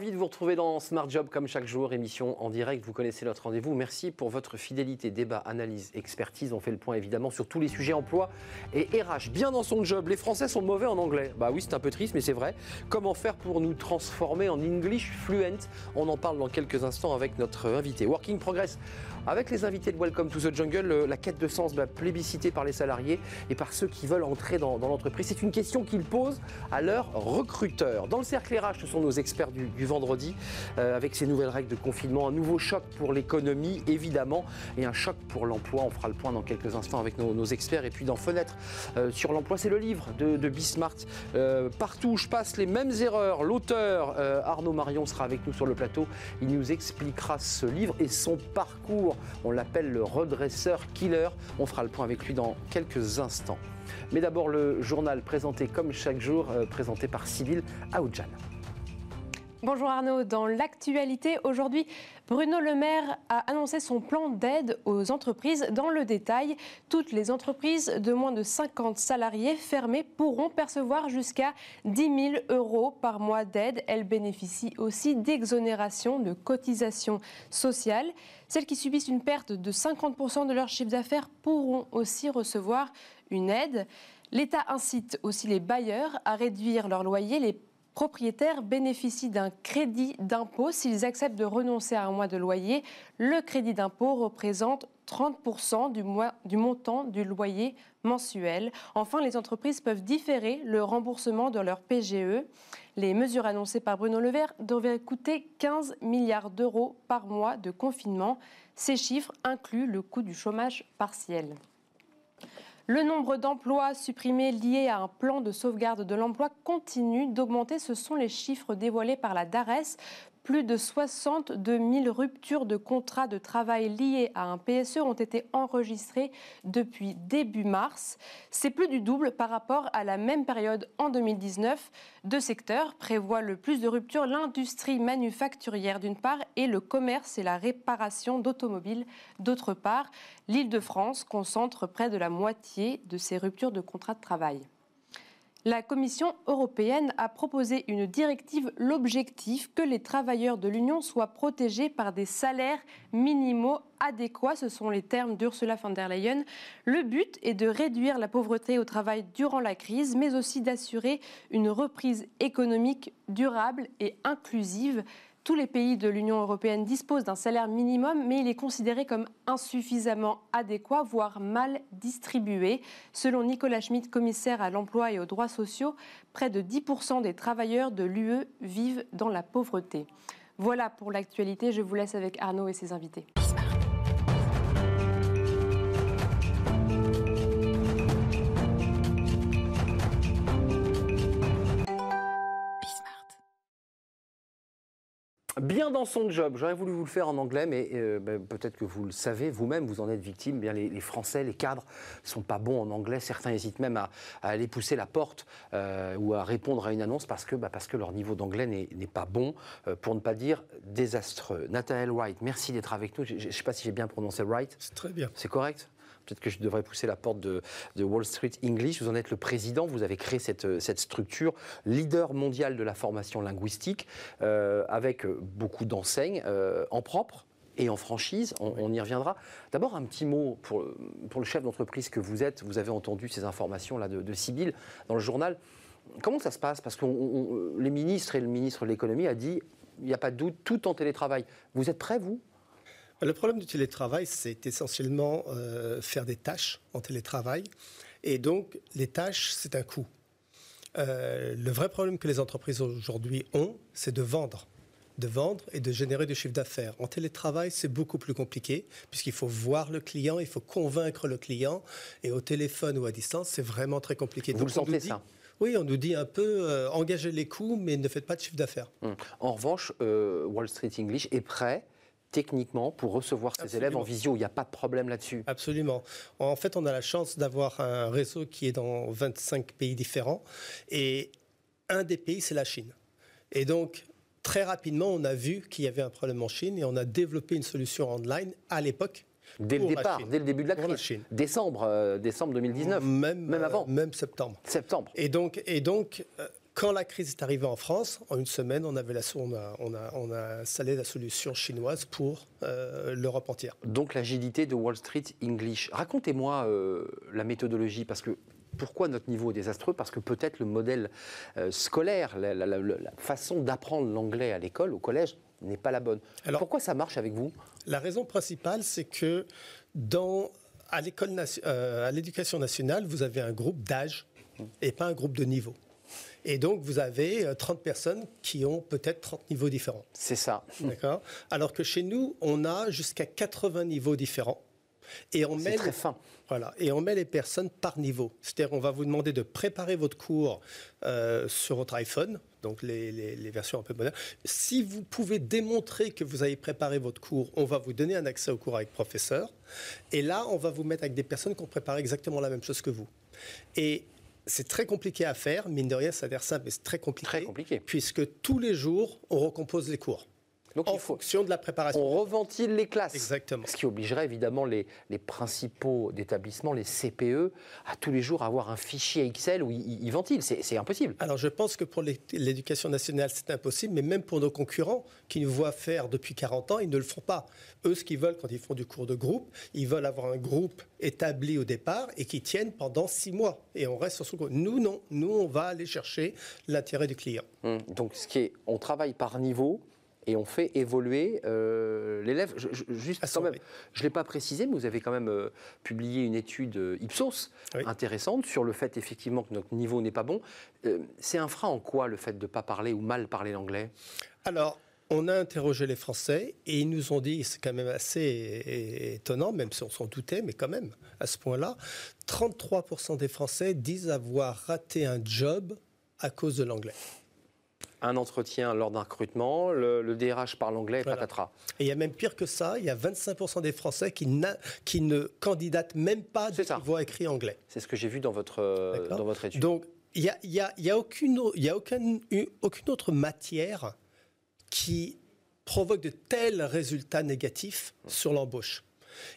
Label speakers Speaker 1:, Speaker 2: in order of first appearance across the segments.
Speaker 1: ravi de vous retrouver dans Smart Job comme chaque jour, émission en direct. Vous connaissez notre rendez-vous. Merci pour votre fidélité, débat, analyse, expertise. On fait le point évidemment sur tous les sujets emploi et RH. Bien dans son job, les Français sont mauvais en anglais. Bah oui, c'est un peu triste, mais c'est vrai. Comment faire pour nous transformer en English fluent? On en parle dans quelques instants avec notre invité. Working Progress avec les invités de Welcome to the Jungle, la quête de sens bah, plébiscitée par les salariés et par ceux qui veulent entrer dans, l'entreprise. C'est une question qu'ils posent à leurs recruteurs. Dans le cercle RH, ce sont nos experts du, vendredi, euh, avec ces nouvelles règles de confinement, un nouveau choc pour l'économie, évidemment, et un choc pour l'emploi. On fera le point dans quelques instants avec nos, experts. Et puis dans Fenêtre euh, sur l'emploi, c'est le livre de, de Bismart. Euh, partout où je passe les mêmes erreurs. L'auteur, Arnaud Marion, sera avec nous sur le plateau. Il nous expliquera ce livre et son parcours on l'appelle le redresseur killer. On fera le point avec lui dans quelques instants. Mais d'abord le journal présenté comme chaque jour, euh, présenté par Sybille Aoudjan.
Speaker 2: Bonjour Arnaud, dans l'actualité aujourd'hui, Bruno Le Maire a annoncé son plan d'aide aux entreprises. Dans le détail, toutes les entreprises de moins de 50 salariés fermées pourront percevoir jusqu'à 10 000 euros par mois d'aide. Elles bénéficient aussi d'exonération de cotisations sociales. Celles qui subissent une perte de 50% de leur chiffre d'affaires pourront aussi recevoir une aide. L'État incite aussi les bailleurs à réduire leur loyer. Les propriétaires bénéficient d'un crédit d'impôt s'ils acceptent de renoncer à un mois de loyer. Le crédit d'impôt représente 30% du, montant du loyer mensuel. Enfin, les entreprises peuvent différer le remboursement de leur PGE. Les mesures annoncées par Bruno Le Maire devraient coûter 15 milliards d'euros par mois de confinement. Ces chiffres incluent le coût du chômage partiel. Le nombre d'emplois supprimés liés à un plan de sauvegarde de l'emploi continue d'augmenter. Ce sont les chiffres dévoilés par la DARES. Plus de 62 000 ruptures de contrats de travail liées à un PSE ont été enregistrées depuis début mars. C'est plus du double par rapport à la même période en 2019. Deux secteurs prévoient le plus de ruptures, l'industrie manufacturière d'une part et le commerce et la réparation d'automobiles d'autre part. L'Île-de-France concentre près de la moitié de ces ruptures de contrats de travail. La Commission européenne a proposé une directive, l'objectif que les travailleurs de l'Union soient protégés par des salaires minimaux adéquats, ce sont les termes d'Ursula von der Leyen. Le but est de réduire la pauvreté au travail durant la crise, mais aussi d'assurer une reprise économique durable et inclusive. Tous les pays de l'Union européenne disposent d'un salaire minimum, mais il est considéré comme insuffisamment adéquat, voire mal distribué. Selon Nicolas Schmitt, commissaire à l'emploi et aux droits sociaux, près de 10% des travailleurs de l'UE vivent dans la pauvreté. Voilà pour l'actualité. Je vous laisse avec Arnaud et ses invités.
Speaker 1: Bien dans son job. J'aurais voulu vous le faire en anglais, mais euh, ben, peut-être que vous le savez vous-même, vous en êtes victime. Bien, les, Français, les cadres, sont pas bons en anglais. Certains hésitent même à, aller pousser la porte euh, ou à répondre à une annonce parce que, bah, parce que leur niveau d'anglais n'est pas bon, euh, pour ne pas dire désastreux. Nathaniel Wright, merci d'être avec nous. Je ne sais pas si j'ai bien prononcé Wright.
Speaker 3: C'est très bien.
Speaker 1: C'est correct? Peut-être que je devrais pousser la porte de, Wall Street English. Vous en êtes le président, vous avez créé cette, structure, leader mondial de la formation linguistique, euh, avec beaucoup d'enseignes euh, en propre et en franchise, on, y reviendra. D'abord, un petit mot pour, le chef d'entreprise que vous êtes. Vous avez entendu ces informations-là de, de dans le journal. Comment ça se passe? Parce que les ministres et le ministre de l'économie a dit il n'y a pas de doute, tout en télétravail. Vous êtes prêts, vous?
Speaker 3: Le problème du télétravail, c'est essentiellement euh, faire des tâches en télétravail. Et donc, les tâches, c'est un coût. Euh, le vrai problème que les entreprises aujourd'hui ont, c'est de vendre de vendre et de générer du chiffre d'affaires. En télétravail, c'est beaucoup plus compliqué puisqu'il faut voir le client, il faut convaincre le client et au téléphone ou à distance, c'est vraiment très compliqué.
Speaker 1: Vous le sentez ça?
Speaker 3: Oui, on nous dit un peu euh, engagez les coûts, mais ne faites pas de chiffre d'affaires.
Speaker 1: Hum. En revanche, Wall Street English est prêt techniquement pour recevoir ses élèves en visio. Il n'y a pas de problème là-dessus.
Speaker 3: Absolument. En fait, on a la chance d'avoir un réseau qui est dans 25 pays différents. Et un des pays, c'est la Chine. Et donc, très rapidement, on a vu qu'il y avait un problème en Chine et on a développé une solution online à l'époque.
Speaker 1: Dès le départ, dès le début de la crise. Décembre, euh, décembre 2019.
Speaker 3: Même, même avant. Euh, même septembre.
Speaker 1: Septembre.
Speaker 3: Et donc, et donc quand la crise est arrivée en France, en une semaine, on, avait la, on, a, on, a, on a installé la solution chinoise pour euh, l'Europe entière.
Speaker 1: Donc l'agilité de Wall Street English. Racontez-moi euh, la méthodologie, parce que pourquoi notre niveau est désastreux? Parce que peut-être le modèle euh, scolaire, la, la, la façon d'apprendre l'anglais à l'école, au collège, n'est pas la bonne. Alors, pourquoi ça marche avec vous?
Speaker 3: La raison principale, c'est que dans, à l'éducation nationale, vous avez un groupe d'âge et pas un groupe de niveau. Et donc, vous avez 30 euh, personnes qui ont peut-être 30 niveaux différents.
Speaker 1: C'est ça.
Speaker 3: D'accord Alors que chez nous, on a jusqu'à 80 niveaux différents. Et on met
Speaker 1: très fin.
Speaker 3: Voilà. Et on met les personnes par niveau. C'est-à-dire, on va vous demander de préparer votre cours euh, sur votre iPhone, donc les, les, versions un peu modernes. Si vous pouvez démontrer que vous avez préparé votre cours, on va vous donner un accès au cours avec professeur. Et là, on va vous mettre avec des personnes qui ont préparé exactement la même chose que vous. Et c'est très compliqué à faire, mine de rien, ça a l'air simple, mais c'est très compliqué.
Speaker 1: Très compliqué.
Speaker 3: Puisque tous les jours, on recompose les cours. Donc, en fonction de la préparation.
Speaker 1: On reventile les classes.
Speaker 3: Exactement.
Speaker 1: Ce qui obligerait évidemment les, les principaux d'établissements, les CPE, à tous les jours avoir un fichier Excel où ils, ventilent. C'est impossible.
Speaker 3: Alors je pense que pour l'éducation nationale, c'est impossible, mais même pour nos concurrents qui nous voient faire depuis 40 ans, ils ne le font pas. Eux, ce qu'ils veulent quand ils font du cours de groupe, ils veulent avoir un groupe établi au départ et qui tienne pendant six mois. Et on reste sur ce groupe. Nous, non. Nous, on va aller chercher l'intérêt du client.
Speaker 1: Hum. Donc, ce qui est, on travaille par niveau et on fait évoluer euh, l'élève. juste quand même, je ne l'ai pas précisé, mais vous avez quand même euh, publié une étude euh, Ipsos intéressante sur le fait effectivement que notre niveau n'est pas bon. c'est un frein en quoi le fait de ne pas parler ou mal parler l'anglais?
Speaker 3: Alors, on a interrogé les Français et ils nous ont dit, c'est quand même assez étonnant, même si on s'en doutait, mais quand même, à ce point-là, 33% des Français disent avoir raté un job à cause de l'anglais
Speaker 1: un entretien lors d'un recrutement, le, DRH parle anglais, patatras.
Speaker 3: Et il y a même pire que ça, il y a 25% des Français qui, qui ne candidatent même pas de voix écrit anglais.
Speaker 1: C'est ce que j'ai vu dans votre, dans votre étude.
Speaker 3: Donc, il n'y a, y a, y a, aucune, y a aucune, aucune autre matière qui provoque de tels résultats négatifs sur l'embauche.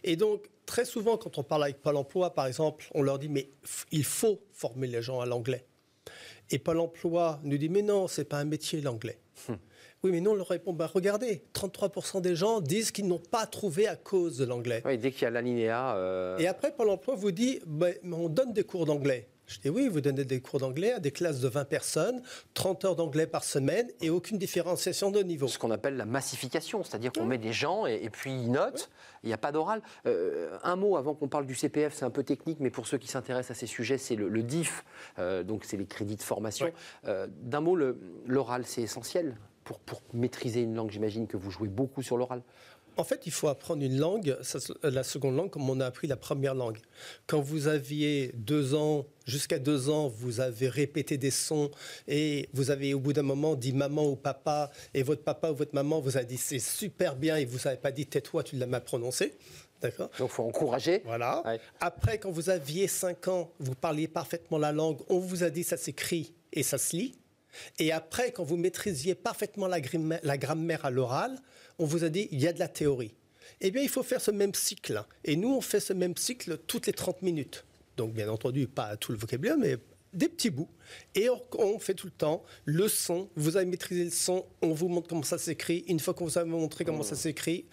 Speaker 3: Et donc, très souvent, quand on parle avec Pôle emploi, par exemple, on leur dit, mais il faut former les gens à l'anglais. Et Pôle emploi nous dit Mais non, c'est pas un métier l'anglais. Hum. Oui, mais non, on leur répond bah, Regardez, 33% des gens disent qu'ils n'ont pas trouvé à cause de l'anglais.
Speaker 1: Oui, dès qu'il y a l'alinéa.
Speaker 3: Euh, Et après, Pôle emploi vous dit bah, On donne des cours d'anglais. Je dis oui, vous donnez des cours d'anglais à des classes de 20 personnes, 30 heures d'anglais par semaine et aucune différenciation de niveau.
Speaker 1: Ce qu'on appelle la massification, c'est-à-dire qu'on met des gens et, puis ils notent, il n'y a pas d'oral. Euh, un mot avant qu'on parle du CPF, c'est un peu technique, mais pour ceux qui s'intéressent à ces sujets, c'est le, DIF, euh, donc c'est les crédits de formation. Euh, d'un mot, l'oral, c'est essentiel pour, pour maîtriser une langue, j'imagine que vous jouez beaucoup sur l'oral.
Speaker 3: En fait, il faut apprendre une langue, la seconde langue, comme on a appris la première langue. Quand vous aviez deux ans, jusqu'à deux ans, vous avez répété des sons et vous avez au bout d'un moment dit maman ou papa, et votre papa ou votre maman vous a dit c'est super bien et vous n'avez pas dit tais-toi, tu l'as mal prononcé.
Speaker 1: D'accord? Donc, il faut encourager.
Speaker 3: Voilà. Après, quand vous aviez cinq ans, vous parliez parfaitement la langue, on vous a dit ça s'écrit et ça se lit. Et après, quand vous maîtrisiez parfaitement la, grammaire à l'oral, on vous a dit il y a de la théorie. Eh bien, il faut faire ce même cycle. Et nous, on fait ce même cycle toutes les 30 minutes. Donc, bien entendu, pas tout le vocabulaire, mais des petits bouts. Et on, fait tout le temps le son. Vous avez maîtrisé le son, on vous montre comment ça s'écrit. Une fois qu'on vous a montré comment ça s'écrit,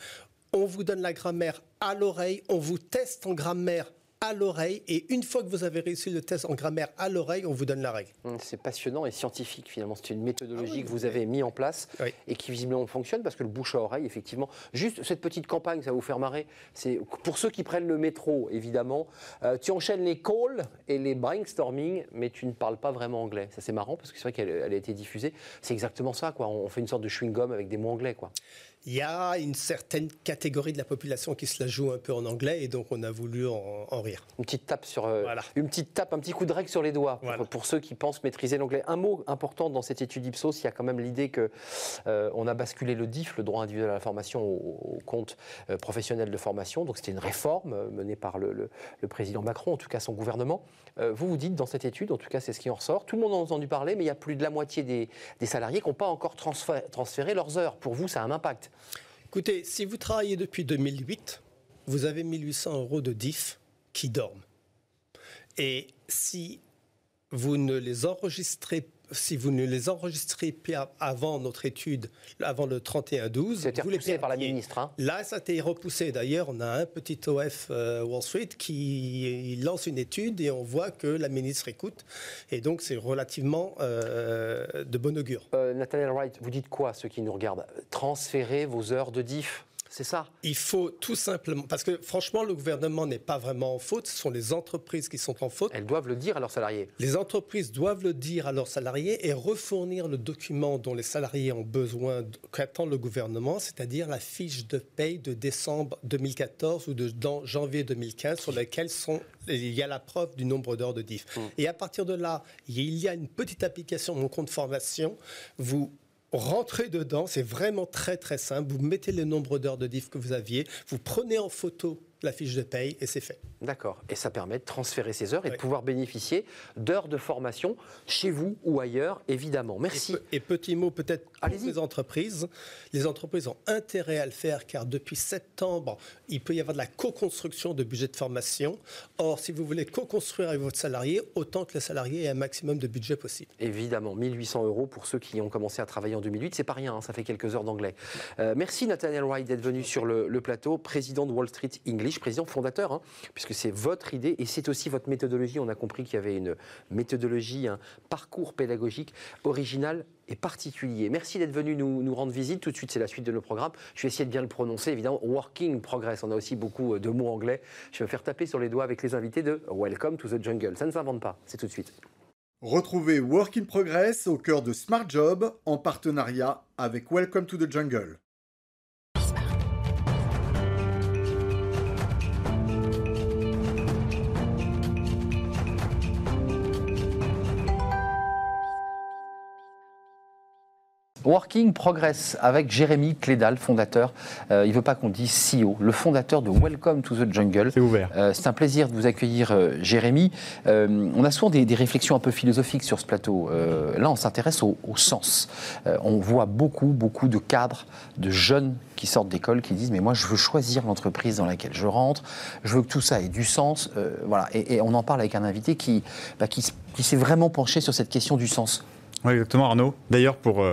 Speaker 3: on vous donne la grammaire à l'oreille, on vous teste en grammaire à l'oreille. Et une fois que vous avez réussi le test en grammaire à l'oreille, on vous donne la règle.
Speaker 1: Hum, c'est passionnant et scientifique finalement. C'est une méthodologie ah que vous avez mis en place et qui visiblement fonctionne parce que le bouche à oreille, effectivement. Juste cette petite campagne, ça va vous faire marrer. C'est pour ceux qui prennent le métro, évidemment. Euh, tu enchaînes les calls et les brainstorming, mais tu ne parles pas vraiment anglais. Ça c'est marrant parce que c'est vrai qu'elle a été diffusée. C'est exactement ça, quoi. On fait une sorte de chewing gum avec des mots anglais, quoi
Speaker 3: il y a une certaine catégorie de la population qui se la joue un peu en anglais et donc on a voulu en,
Speaker 1: Une petite tape sur, euh, une petite tape, un petit coup de règle sur les doigts pour, ceux qui pensent maîtriser l'anglais. Un mot important dans cette étude Ipsos, il y a quand même l'idée que euh, on a basculé le DIF, le droit individuel à la formation, au, compte euh, professionnel de formation. Donc c'était une réforme menée par le, président Macron, en tout cas son gouvernement. vous vous dites dans cette étude, en tout cas c'est ce qui en ressort. Tout le monde en a entendu parler, mais il y a plus de la moitié des, des salariés qui n'ont pas encore transféré leurs heures. Pour vous, ça a un impact.
Speaker 3: Écoutez, si vous travaillez depuis 2008, vous avez 1800 euros de DIF qui dorment. Et si vous ne les enregistrez, si vous ne les enregistrez pas avant notre étude, avant le 31-12,
Speaker 1: c'était repoussé par la ministre. Hein.
Speaker 3: Là, ça a été repoussé. D'ailleurs, on a un petit OF euh, Wall Street qui lance une étude et on voit que la ministre écoute. Et donc, c'est relativement euh, de bon augure.
Speaker 1: Euh, Nathaniel Wright, vous dites quoi, ceux qui nous regardent? Transférer vos heures de diff? C'est ça
Speaker 3: Il faut tout simplement, parce que franchement, le gouvernement n'est pas vraiment en faute, ce sont les entreprises qui sont en faute.
Speaker 1: Elles doivent le dire à leurs salariés.
Speaker 3: Les entreprises doivent le dire à leurs salariés et refournir le document dont les salariés ont besoin, qu'attend le gouvernement, c'est-à-dire la fiche de paye de décembre 2014 ou de janvier 2015 sur laquelle sont, il y a la preuve du nombre d'heures de diff. Mmh. Et à partir de là, il y a une petite application, mon compte formation, vous rentrez dedans, c'est vraiment très très simple. Vous mettez le nombre d'heures de diff que vous aviez, vous prenez en photo la fiche de paye et c'est fait.
Speaker 1: D'accord. Et ça permet de transférer ces heures et de pouvoir bénéficier d'heures de formation chez vous ou ailleurs, évidemment. Merci.
Speaker 3: Et, petit mot peut-être pour les entreprises. Les entreprises ont intérêt à le faire car depuis septembre, il peut y avoir de la co-construction de budget de formation. Or, si vous voulez co-construire avec votre salarié, autant que le salarié ait un maximum de budget possible.
Speaker 1: Évidemment, 1800 euros pour ceux qui ont commencé à travailler en 2008, c'est pas rien, hein, ça fait quelques heures d'anglais. Euh, merci Nathaniel Wright d'être venu sur le, le, plateau, président de Wall Street English, président fondateur, hein, puisque c'est votre idée et c'est aussi votre méthodologie. On a compris qu'il y avait une méthodologie, un parcours pédagogique original et particulier. Merci d'être venu nous, rendre visite. Tout de suite, c'est la suite de nos programmes. Je vais essayer de bien le prononcer, évidemment. Working Progress. On a aussi beaucoup de mots anglais. Je vais me faire taper sur les doigts avec les invités de Welcome to the Jungle. Ça ne s'invente pas. C'est tout de suite.
Speaker 4: Retrouvez Working Progress au cœur de Smart Job en partenariat avec Welcome to the Jungle.
Speaker 1: Working Progress avec Jérémy Clédal, fondateur. Euh, il ne veut pas qu'on dise CEO, le fondateur de Welcome to the Jungle.
Speaker 5: C'est ouvert.
Speaker 1: Euh, c'est un plaisir de vous accueillir, euh, Jérémy. on a souvent des, réflexions un peu philosophiques sur ce plateau. là, on s'intéresse au, sens. on voit beaucoup, beaucoup de cadres, de jeunes qui sortent d'école, qui disent mais moi, je veux choisir l'entreprise dans laquelle je rentre. Je veux que tout ça ait du sens. voilà. Et, on en parle avec un invité qui, bah, qui, qui s'est vraiment penché sur cette question du sens.
Speaker 5: Oui, exactement, Arnaud. D'ailleurs, pour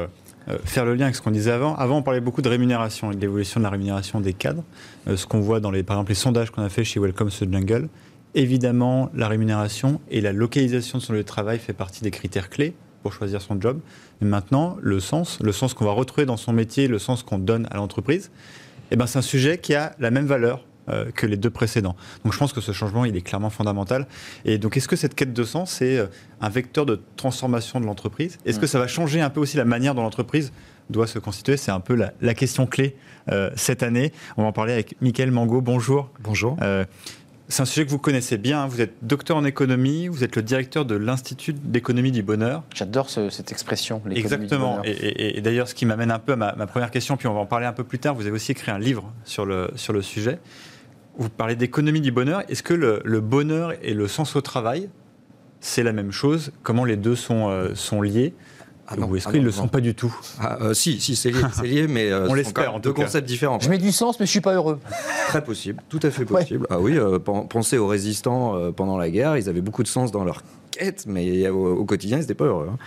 Speaker 5: euh, faire le lien avec ce qu'on disait avant. Avant, on parlait beaucoup de rémunération et de l'évolution de la rémunération des cadres. Euh, ce qu'on voit dans les, par exemple, les sondages qu'on a fait chez Welcome to Jungle. Évidemment, la rémunération et la localisation de son lieu de travail fait partie des critères clés pour choisir son job. Mais maintenant, le sens, le sens qu'on va retrouver dans son métier, le sens qu'on donne à l'entreprise, eh ben, c'est un sujet qui a la même valeur euh, que les deux précédents. Donc je pense que ce changement, il est clairement fondamental. Et donc est-ce que cette quête de sens, c'est euh, un vecteur de transformation de l'entreprise? Est-ce que ça va changer un peu aussi la manière dont l'entreprise doit se constituer? C'est un peu la, question clé euh, cette année. On va en parler avec Mickaël Mango. Bonjour.
Speaker 6: Bonjour.
Speaker 5: c'est un sujet que vous connaissez bien. Vous êtes docteur en économie, vous êtes le directeur de l'Institut d'économie du bonheur.
Speaker 1: J'adore cette expression,
Speaker 5: Exactement. Et, d'ailleurs, ce qui m'amène un peu à ma, ma, première question, puis on va en parler un peu plus tard. Vous avez aussi écrit un livre sur le, sur le sujet. Vous parlez d'économie du bonheur. Est-ce que le, bonheur et le sens au travail, c'est la même chose? Comment les deux sont, euh, sont liés? Ah Ou est-ce ah qu'ils ne le sont pas du tout?
Speaker 6: Ah, euh, Si, si c'est lié, mais
Speaker 5: euh, on l'espère en
Speaker 6: deux concepts différents.
Speaker 1: Je mets du sens, mais je suis pas heureux.
Speaker 6: Très possible, tout à fait possible. Ah oui, pensez aux résistants pendant la guerre, ils avaient beaucoup de sens dans leur mais au, quotidien, ils n'étaient pas heureux. Hein.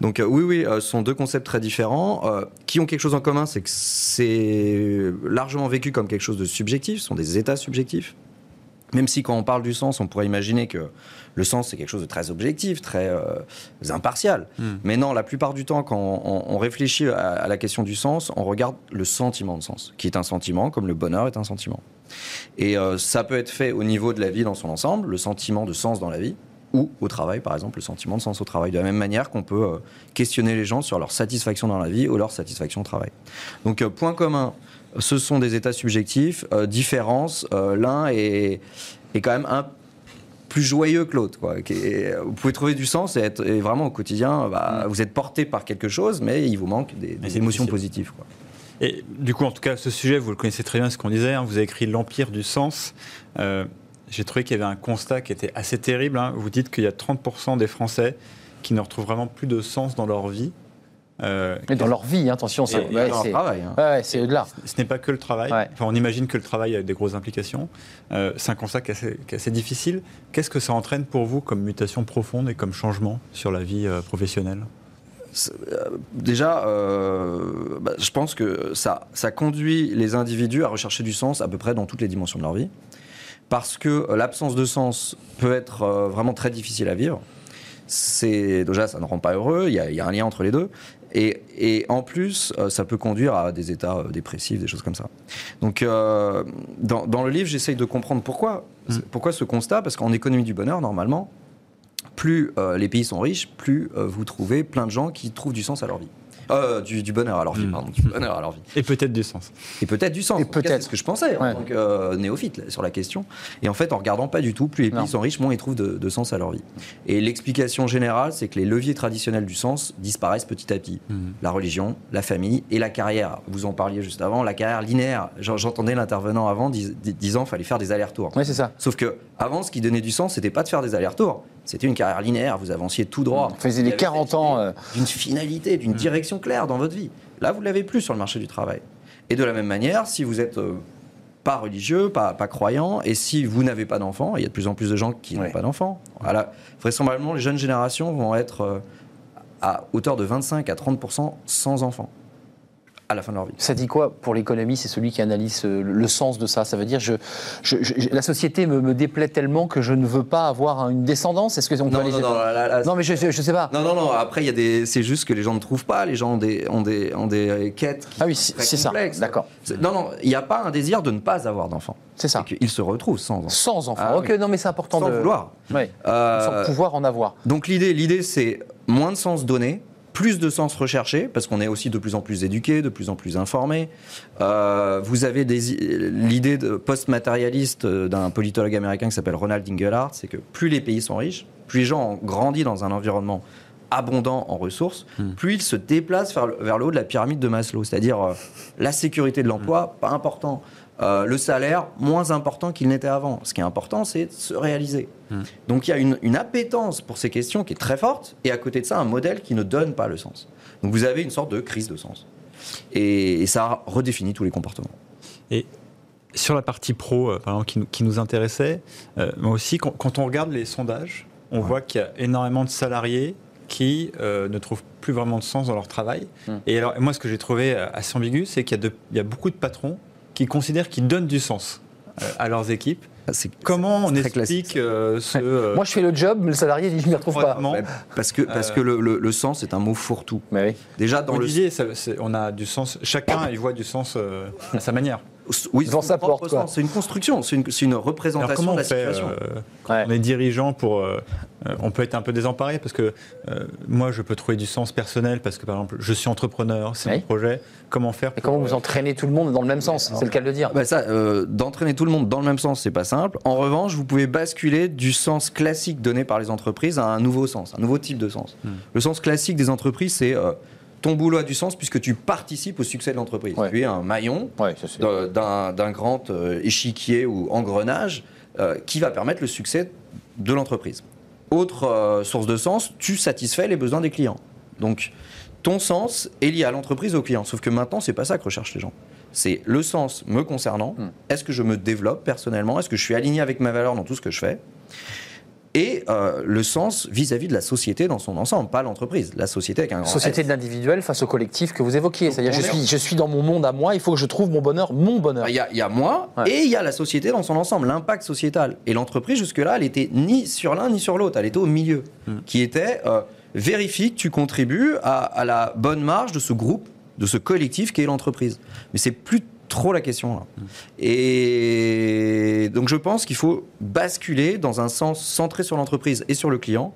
Speaker 6: Donc euh, oui, oui, euh, ce sont deux concepts très différents euh, qui ont quelque chose en commun, c'est que c'est largement vécu comme quelque chose de subjectif, ce sont des états subjectifs. Même si quand on parle du sens, on pourrait imaginer que le sens, c'est quelque chose de très objectif, très impartial. Hmm. Mais non, la plupart du temps, quand on, réfléchit à, la question du sens, on regarde le sentiment de sens, qui est un sentiment, comme le bonheur est un sentiment. Et ça peut être fait au niveau de la vie dans son ensemble, le sentiment de sens dans la vie, ou au travail, par exemple, le sentiment de sens au travail. De la même manière qu'on peut euh, questionner les gens sur leur satisfaction dans la vie ou leur satisfaction au travail. Donc, euh, point commun, ce sont des états subjectifs. Euh, différence, l'un est, est, quand même un plus joyeux que l'autre. Vous pouvez trouver du sens et, être, vraiment au quotidien, bah, mm. vous êtes porté par quelque chose, mais il vous manque des, émotions positives. Quoi.
Speaker 5: Et du coup, en tout cas, ce sujet, vous le connaissez très bien, ce qu'on disait. Hein. vous avez écrit L'Empire du sens j'ai trouvé qu'il y avait un constat qui était assez terrible. Hein. Vous dites qu'il y a 30% des Français qui ne retrouvent vraiment plus de sens dans leur vie.
Speaker 1: Euh, dans leur vie, hein, attention, c'est
Speaker 6: ouais, travail.
Speaker 1: Hein. c'est au-delà.
Speaker 5: Ce, n'est pas que le travail. Enfin, on imagine que le travail a des grosses implications. Euh, c'est un constat qui est, assez, qui est assez difficile. Qu'est-ce que ça entraîne pour vous comme mutation profonde et comme changement sur la vie euh, professionnelle?
Speaker 6: Euh, déjà, euh, bah, je pense que ça, ça conduit les individus à rechercher du sens à peu près dans toutes les dimensions de leur vie. Parce que euh, l'absence de sens peut être euh, vraiment très difficile à vivre. C'est déjà, ça ne rend pas heureux. Il y a, il y a un lien entre les deux. Et, et en plus, euh, ça peut conduire à des états dépressifs, des choses comme ça. Donc, euh, dans, dans le livre, j'essaye de comprendre pourquoi, pourquoi ce constat. Parce qu'en économie du bonheur, normalement, plus euh, les pays sont riches, plus euh, vous trouvez plein de gens qui trouvent du sens à leur vie. Euh, du, du bonheur à leur vie,
Speaker 5: Mm.
Speaker 6: pardon, du bonheur à leur vie.
Speaker 5: Et peut-être du sens.
Speaker 6: Et peut-être du sens.
Speaker 7: Et
Speaker 6: En
Speaker 7: peut-être.
Speaker 6: C'est ce que je pensais en
Speaker 7: Ouais.
Speaker 6: tant que euh, néophyte là, sur la question. Et en fait, en regardant pas du tout, plus les pays riches, moins ils trouvent de, de sens à leur vie. Et l'explication générale, c'est que les leviers traditionnels du sens disparaissent petit à petit.
Speaker 5: Mhm.
Speaker 6: La religion, la famille et la carrière. Vous en parliez juste avant, la carrière linéaire. J'en- J'entendais l'intervenant avant dis- dis- disant qu'il fallait faire des allers-retours.
Speaker 7: Oui, c'est ça.
Speaker 6: Sauf que avant, ce qui donnait du sens, c'était pas de faire des allers-retours. C'était une carrière linéaire. Vous avanciez tout droit. Il y
Speaker 7: les
Speaker 6: avait
Speaker 7: 40
Speaker 6: cette
Speaker 7: ans. euh,
Speaker 6: d'une finalité, d'une direction claire dans votre vie. Là, vous l'avez plus sur le marché du travail. Et de la même manière, si vous êtes euh, pas religieux, pas, pas croyant, et si vous n'avez pas d'enfants, il y a de plus en plus de gens qui
Speaker 7: Ouais.
Speaker 6: n'ont pas d'enfants. Voilà. Vraisemblablement, les jeunes générations vont être euh, à hauteur de 25 à 30% sans enfants à la fin de leur vie.
Speaker 7: Ça dit quoi pour l'économie? C'est celui qui analyse euh, le sens de ça. Ça veut dire je, je- je- la société me, me déplaît tellement que je ne veux pas avoir une descendance? Est-ce que on peut
Speaker 6: Non,
Speaker 7: aller
Speaker 6: non, non,
Speaker 7: Non, mais je, je sais pas.
Speaker 6: non, non, non, Après, il y a des. C'est juste que les gens ne trouvent pas. Les gens ont des, ont des, ont des quêtes. qui
Speaker 7: Ah oui, c'est ça. D'accord.
Speaker 6: Non, non, il n'y a pas un désir de ne pas avoir d'enfants.
Speaker 7: C'est ça.
Speaker 6: Qu'ils se retrouvent sans enfants.
Speaker 7: Sans enfants.
Speaker 6: Ah
Speaker 7: ok,
Speaker 6: oui.
Speaker 7: non, mais c'est important
Speaker 6: Sans
Speaker 7: de.
Speaker 6: vouloir.
Speaker 7: Ouais.
Speaker 6: Euh,
Speaker 7: Sans pouvoir en avoir.
Speaker 6: Donc l'idée, l'idée, c'est moins de sens donné, plus de sens recherché, parce qu'on est aussi de plus en plus éduqué, de plus en plus informé. Euh, vous avez l'idée post-matérialiste euh, d'un politologue américain qui s'appelle Ronald Inglehart, c'est que plus les pays sont riches, plus les gens ont grandi dans un environnement abondant en ressources, plus ils se déplacent vers le, vers le haut de la pyramide de Maslow, c'est-à-dire euh, la sécurité de l'emploi, pas important. Euh, le salaire, moins important qu'il n'était avant. Ce qui est important, c'est de se réaliser. Donc il y a une, une appétence pour ces questions qui est très forte, et à côté de ça, un modèle qui ne donne pas le sens. Donc vous avez une sorte de crise de sens. Et, et ça redéfinit tous les comportements.
Speaker 5: Sur la partie pro, euh, par exemple, qui, nous- qui nous intéressait, euh, moi aussi, quand, quand on regarde les sondages, on voit qu'il y a énormément de salariés qui euh, ne trouvent plus vraiment de sens dans leur travail.
Speaker 7: Hmm.
Speaker 5: Et alors, moi, ce que j'ai trouvé assez ambigu, c'est qu'il y a beaucoup de patrons qui considèrent qu'ils donnent du sens euh, à leurs équipes.
Speaker 6: Ah, C'est-
Speaker 5: Comment on explique euh, ce... euh,
Speaker 7: Moi, je fais le job, mais le salarié dit je m'y retrouve pas.
Speaker 6: Parce que, parce que le, le- le sens est un mot fourre-tout.
Speaker 7: Mais oui.
Speaker 6: Déjà, dans le.
Speaker 5: Olivier, ça- c'est- on a du sens. Chacun, il voit du sens euh, à sa manière.
Speaker 6: Oui,
Speaker 7: Devant
Speaker 6: son
Speaker 7: sa
Speaker 6: propre
Speaker 7: porte.
Speaker 6: C'est une construction, c'est une,
Speaker 5: Alors
Speaker 6: représentation
Speaker 5: comment
Speaker 6: de
Speaker 5: on
Speaker 6: la
Speaker 5: fait
Speaker 6: situation.
Speaker 5: euh,
Speaker 7: Ouais.
Speaker 5: On est dirigeant pour. euh, euh, on peut être un peu désemparé parce que euh, moi, je peux trouver du sens personnel parce que par exemple, je suis entrepreneur, c'est
Speaker 7: Oui.
Speaker 5: mon projet. Comment faire
Speaker 7: Et comment vous
Speaker 5: euh,
Speaker 7: entraînez tout le monde dans le même sens C'est le cas de le dire.
Speaker 6: Bah ça, euh, d'entraîner tout le monde dans le même sens, c'est pas simple. En revanche, vous pouvez basculer du sens classique donné par les entreprises à un nouveau sens, un nouveau type de sens.
Speaker 5: Hmm.
Speaker 6: Le sens classique des entreprises, c'est euh, ton boulot a du sens puisque tu participes au succès de l'entreprise.
Speaker 7: Ouais.
Speaker 6: Tu es un maillon
Speaker 7: Ouais,
Speaker 6: d'un grand euh, échiquier ou engrenage euh, qui va permettre le succès de l'entreprise. Autre euh, source de sens, tu satisfais les besoins des clients. Donc, ton sens est lié à l'entreprise, au client. Sauf que maintenant, c'est pas ça que recherchent les gens. C'est le sens me concernant.
Speaker 7: Hmm.
Speaker 6: Est-ce que je me développe personnellement? Est-ce que je suis aligné avec ma valeur dans tout ce que je fais? Et euh, le sens vis-à-vis de la société dans son ensemble, pas l'entreprise. La société avec un grand
Speaker 7: Société
Speaker 6: S.
Speaker 7: de l'individuel face au collectif que vous évoquiez. C'est-à-dire, je suis, je suis dans mon monde à moi, il faut que je trouve mon bonheur, mon bonheur.
Speaker 6: Il y, a, il y a moi
Speaker 7: Ouais.
Speaker 6: et il y a la société dans son ensemble, l'impact sociétal. Et l'entreprise, jusque-là, elle était ni sur l'un ni sur l'autre, elle était au milieu, qui était euh, vérifie que tu contribues à, à la bonne marge de ce groupe, de ce collectif qui est l'entreprise. Mais c'est plus trop la question là. Et donc je pense qu'il faut basculer dans un sens centré sur l'entreprise et sur le client,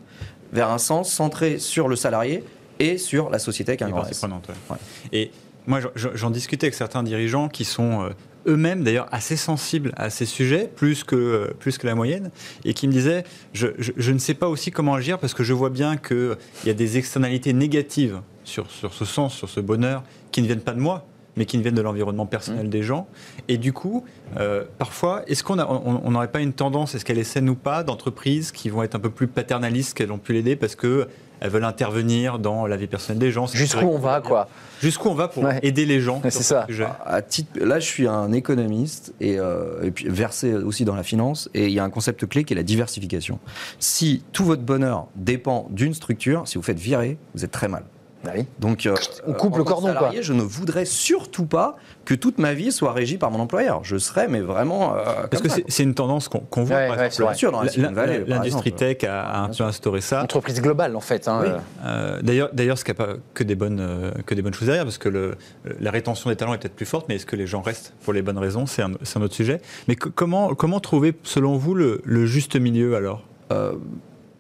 Speaker 6: vers un sens centré sur le salarié et sur la société
Speaker 5: prenantes, ouais.
Speaker 6: Ouais.
Speaker 5: Et moi, j'en- discutais avec certains dirigeants qui sont euh, eux-mêmes d'ailleurs assez sensibles à ces sujets, plus que, euh, plus que la moyenne, et qui me disaient je, je- je ne sais pas aussi comment agir parce que je vois bien qu'il y a des externalités négatives sur, sur ce sens, sur ce bonheur, qui ne viennent pas de moi mais qui ne viennent de l'environnement personnel des gens. Et du coup, euh, parfois, est-ce qu'on n'aurait pas une tendance, est-ce qu'elle est saine ou pas, d'entreprises qui vont être un peu plus paternalistes qu'elles ont pu l'aider parce qu'elles veulent intervenir dans la vie personnelle des gens
Speaker 7: Jusqu'où on va, quoi
Speaker 5: Jusqu'où on va pour
Speaker 7: Ouais.
Speaker 5: aider les gens
Speaker 7: c'est
Speaker 5: ce
Speaker 7: ça.
Speaker 5: sujet
Speaker 6: À titre, là, je suis un économiste et, euh, et puis versé aussi dans la finance. Et il y a un concept clé qui est la diversification. Si tout votre bonheur dépend d'une structure, si vous faites virer, vous êtes très mal.
Speaker 7: Bah oui.
Speaker 6: Donc, euh,
Speaker 7: On coupe le cordon, quoi.
Speaker 6: salarié, Je ne voudrais surtout pas que toute ma vie soit régie par mon employeur. Je serais, mais vraiment. euh,
Speaker 5: Parce que c'est
Speaker 6: quoi.
Speaker 5: une tendance qu'on voit.
Speaker 7: Ouais,
Speaker 5: par
Speaker 7: ouais.
Speaker 6: Bien sûr, dans
Speaker 5: L'industrie tech a, a un peu instauré ça.
Speaker 7: Entreprise globale, en fait. hein,
Speaker 6: Oui.
Speaker 7: euh.
Speaker 5: D'ailleurs, d'ailleurs, ce qui n'a pas que des bonnes euh, que des bonnes choses derrière, parce que le, la rétention des talents est peut-être plus forte, mais est-ce que les gens restent pour les bonnes raisons? C'est un, autre sujet. Mais que- comment comment trouver, selon vous, le, le juste milieu alors?
Speaker 6: Euh,